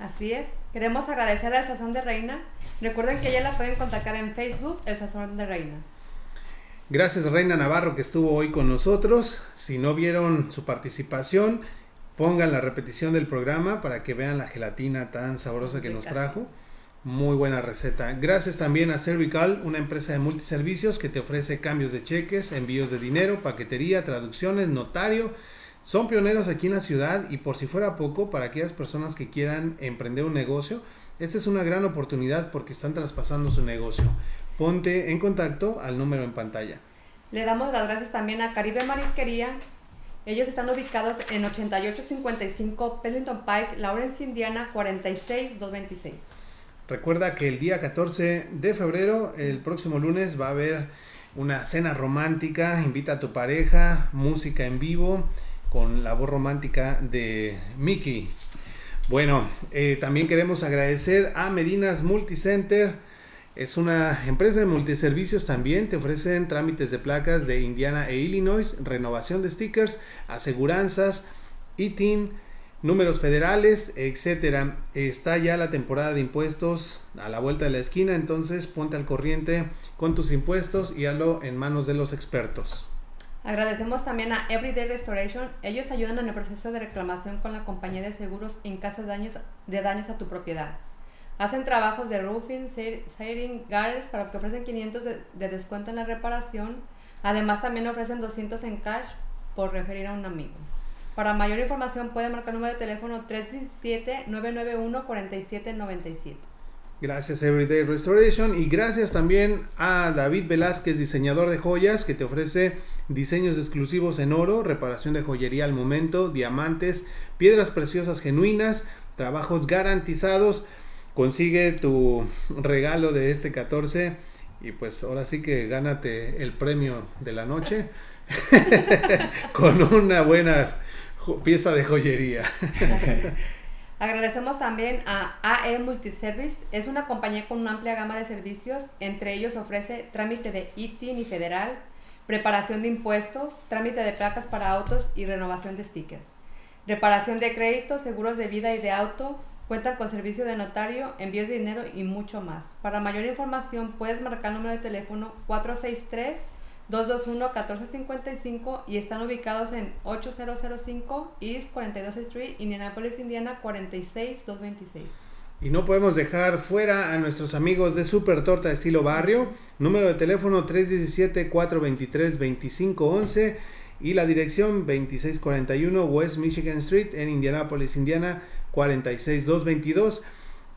Así es. Queremos agradecer al Sazón de Reina. Recuerden que ya la pueden contactar en Facebook, el Sazón de Reina. Gracias Reina Navarro que estuvo hoy con nosotros. Si no vieron su participación, pongan la repetición del programa para que vean la gelatina tan sabrosa que nos trajo. Muy buena receta. Gracias también a Cervical, una empresa de multiservicios que te ofrece cambios de cheques, envíos de dinero, paquetería, traducciones, notario. Son pioneros aquí en la ciudad y por si fuera poco, para aquellas personas que quieran emprender un negocio, esta es una gran oportunidad porque están traspasando su negocio. Ponte en contacto al número en pantalla. Le damos las gracias también a Caribe Marisquería. Ellos están ubicados en 8855 Pellington Pike, Lawrence, Indiana 46226. Recuerda que el día 14 de febrero, el próximo lunes, va a haber una cena romántica. Invita a tu pareja, música en vivo con la voz romántica de Mickey. Bueno, eh, también queremos agradecer a Medinas Multicenter. Es una empresa de multiservicios también. Te ofrecen trámites de placas de Indiana e Illinois, renovación de stickers, aseguranzas, ITIN números federales, etcétera. Está ya la temporada de impuestos a la vuelta de la esquina, entonces ponte al corriente con tus impuestos y hazlo en manos de los expertos. Agradecemos también a Everyday Restoration. Ellos ayudan en el proceso de reclamación con la compañía de seguros en caso de daños, de daños a tu propiedad. Hacen trabajos de roofing, siding, gutters para que ofrecen 500 de, de descuento en la reparación. Además también ofrecen 200 en cash por referir a un amigo. Para mayor información puede marcar el número de teléfono 317-991-4797. Gracias Everyday Restoration y gracias también a David Velázquez, diseñador de joyas, que te ofrece diseños exclusivos en oro, reparación de joyería al momento, diamantes, piedras preciosas genuinas, trabajos garantizados. Consigue tu regalo de este 14 y pues ahora sí que gánate el premio de la noche <laughs> con una buena pieza de joyería. <laughs> Agradecemos también a AE Multiservice. Es una compañía con una amplia gama de servicios. Entre ellos ofrece trámite de ITIN y federal, preparación de impuestos, trámite de placas para autos y renovación de stickers. Reparación de créditos, seguros de vida y de auto. Cuentan con servicio de notario, envíos de dinero y mucho más. Para mayor información puedes marcar el número de teléfono 463 221-1455 y están ubicados en 8005 East 42 Street, Indianapolis, Indiana 46226. Y no podemos dejar fuera a nuestros amigos de Super Torta Estilo Barrio, número de teléfono 317-423-2511 y la dirección 2641 West Michigan Street en Indianapolis, Indiana 46222.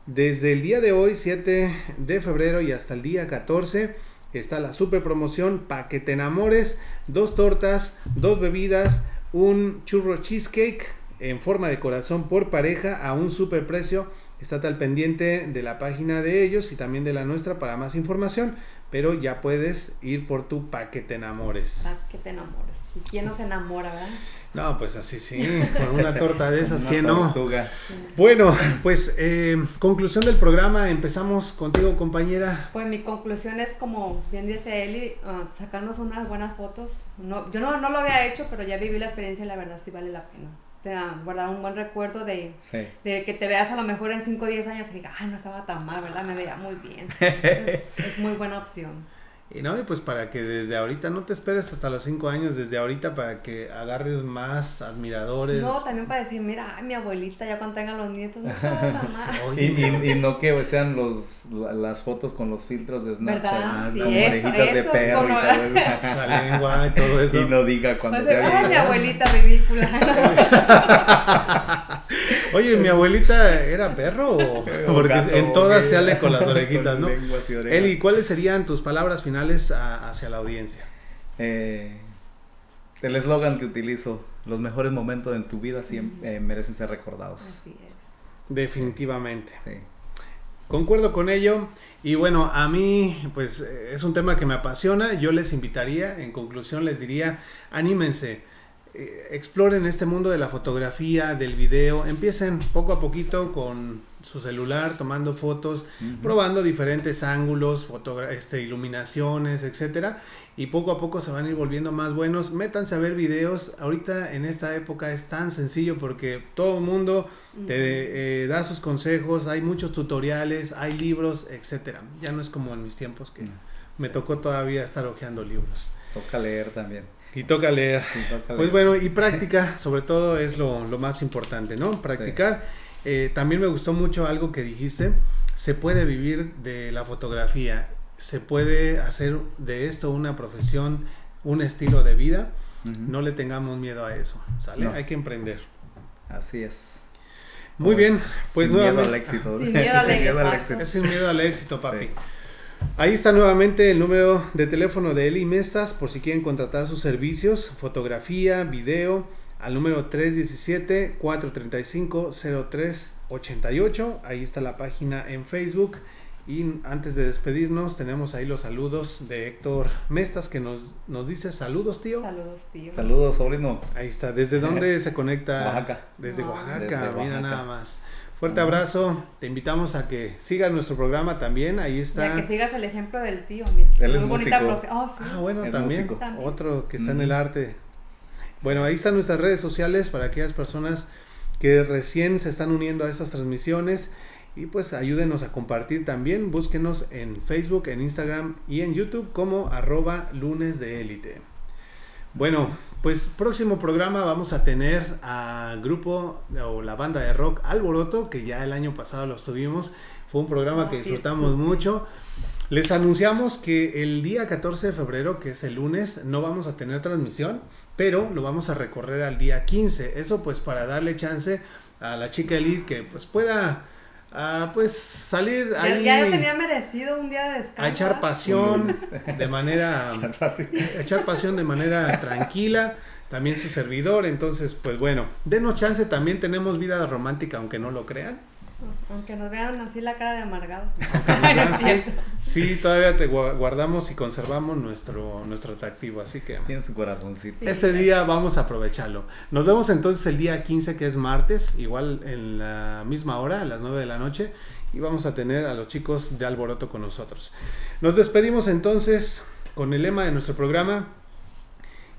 Desde el día de hoy, 7 de febrero y hasta el día 14, está la super promoción para que te enamores. Dos tortas, dos bebidas, un churro cheesecake en forma de corazón por pareja a un super precio. Estate al pendiente de la página de ellos y también de la nuestra para más información. Pero ya puedes ir por tu pa' que te enamores. Pa' que te enamores. ¿Y quién no se enamora, verdad? No, pues así sí, <laughs> con una torta de esas, ¿quién no? Bueno, pues eh, conclusión del programa, empezamos contigo compañera. Pues mi conclusión es como bien dice Eli, uh, sacarnos unas buenas fotos. No, yo no, no lo había hecho, pero ya viví la experiencia y la verdad sí vale la pena. Te guardar un buen recuerdo de, de que te veas a lo mejor en 5 o 10 años y digas, ay, no estaba tan mal, ¿verdad? Me veía muy bien. <laughs> es muy buena opción. Y no, y pues para que desde ahorita no te esperes hasta los cinco años, desde ahorita para que agarres más admiradores. No, también para decir, mira, mi abuelita ya cuando tenga los nietos, no <laughs> y, y, y, no que sean los, las fotos con los filtros de Snapchat, ¿verdad? Sí, orejitas de perro y todo eso. <laughs> La lengua y todo eso. Y no diga cuando sea Ay, mi abuelita ridícula. <laughs> Oye, ¿mi abuelita era perro? O... Porque en todas se sale con las orejitas, ¿no? Eli, ¿cuáles serían tus palabras finales hacia la audiencia? Eh, el eslogan que utilizo, los mejores momentos en tu vida siempre, eh, merecen ser recordados. Así es. Definitivamente. Sí. Concuerdo con ello. Y bueno, a mí pues es un tema que me apasiona. Yo les invitaría, en conclusión les diría, anímense eh, exploren este mundo de la fotografía, del video, empiecen poco a poquito con su celular, tomando fotos, probando diferentes ángulos, este, iluminaciones, etcétera, y poco a poco se van a ir volviendo más buenos. Métanse a ver videos. Ahorita en esta época es tan sencillo porque todo el mundo te eh, da sus consejos, hay muchos tutoriales, hay libros, etcétera. Ya no es como en mis tiempos que me tocó todavía estar hojeando libros. Toca leer también. Y toca leer. Pues bueno, y práctica, sobre todo, es lo, más importante, ¿no? Practicar. Eh, también me gustó mucho algo que dijiste. Se puede vivir de la fotografía. Se puede hacer de esto una profesión, un estilo de vida. No le tengamos miedo a eso, ¿sale? Hay que emprender. Así es. Muy bien, pues sin miedo al éxito. <laughs> Sin miedo al éxito. Es sin miedo al éxito, papi. Ahí está nuevamente el número de teléfono de Eli Mestas por si quieren contratar sus servicios, fotografía, video, al número 317-435-0388. Ahí está la página en Facebook. Y antes de despedirnos, tenemos ahí los saludos de Héctor Mestas que nos, nos dice saludos, tío. Saludos, tío. Saludos, sobrino. Ahí está. ¿Desde dónde se conecta? Oaxaca. Desde Ah. Oaxaca, Desde mira nada más. Fuerte abrazo. Te invitamos a que sigas nuestro programa también. Ahí está. Ya que sigas el ejemplo del tío, mira. Él es Muy bonita músico. profe- Oh, sí. Ah, bueno, Es también. músico. También. Otro que está en el arte. Bueno, ahí están nuestras redes sociales para aquellas personas que recién se están uniendo a estas transmisiones. Y pues ayúdenos a compartir también. Búsquenos en Facebook, en Instagram y en YouTube como arroba lunes de élite. Bueno, pues próximo programa vamos a tener al grupo o la banda de rock Alboroto, que ya el año pasado los tuvimos. Fue un programa que disfrutamos mucho. Les anunciamos que el día 14 de febrero, que es el lunes, no vamos a tener transmisión, pero lo vamos a recorrer al día 15. Eso pues para darle chance a la chica Elite que pues pueda ah, pues salir Ya, ahí ya tenía merecido un día de descanso. a echar pasión de manera <laughs> echar pasión de manera tranquila. También su servidor, entonces, pues bueno, denos chance, también tenemos vida romántica, aunque no lo crean. Aunque nos vean así la cara de amargados. <laughs> sí, sí, todavía te gua- guardamos y conservamos nuestro, nuestro atractivo, así que Tiene su corazoncito. Sí. ese día vamos a aprovecharlo. Nos vemos entonces el día 15, que es martes, igual en la misma hora, a las 9 de la noche, y vamos a tener a los chicos de Alboroto con nosotros. Nos despedimos entonces con el lema de nuestro programa,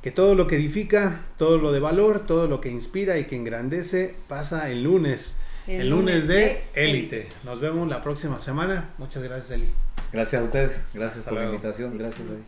que todo lo que edifica, todo lo de valor, todo lo que inspira y que engrandece pasa el lunes. El, lunes de élite. Nos vemos la próxima semana. Muchas gracias, Eli. Gracias a ustedes. Gracias Hasta por luego. la invitación. Gracias. David.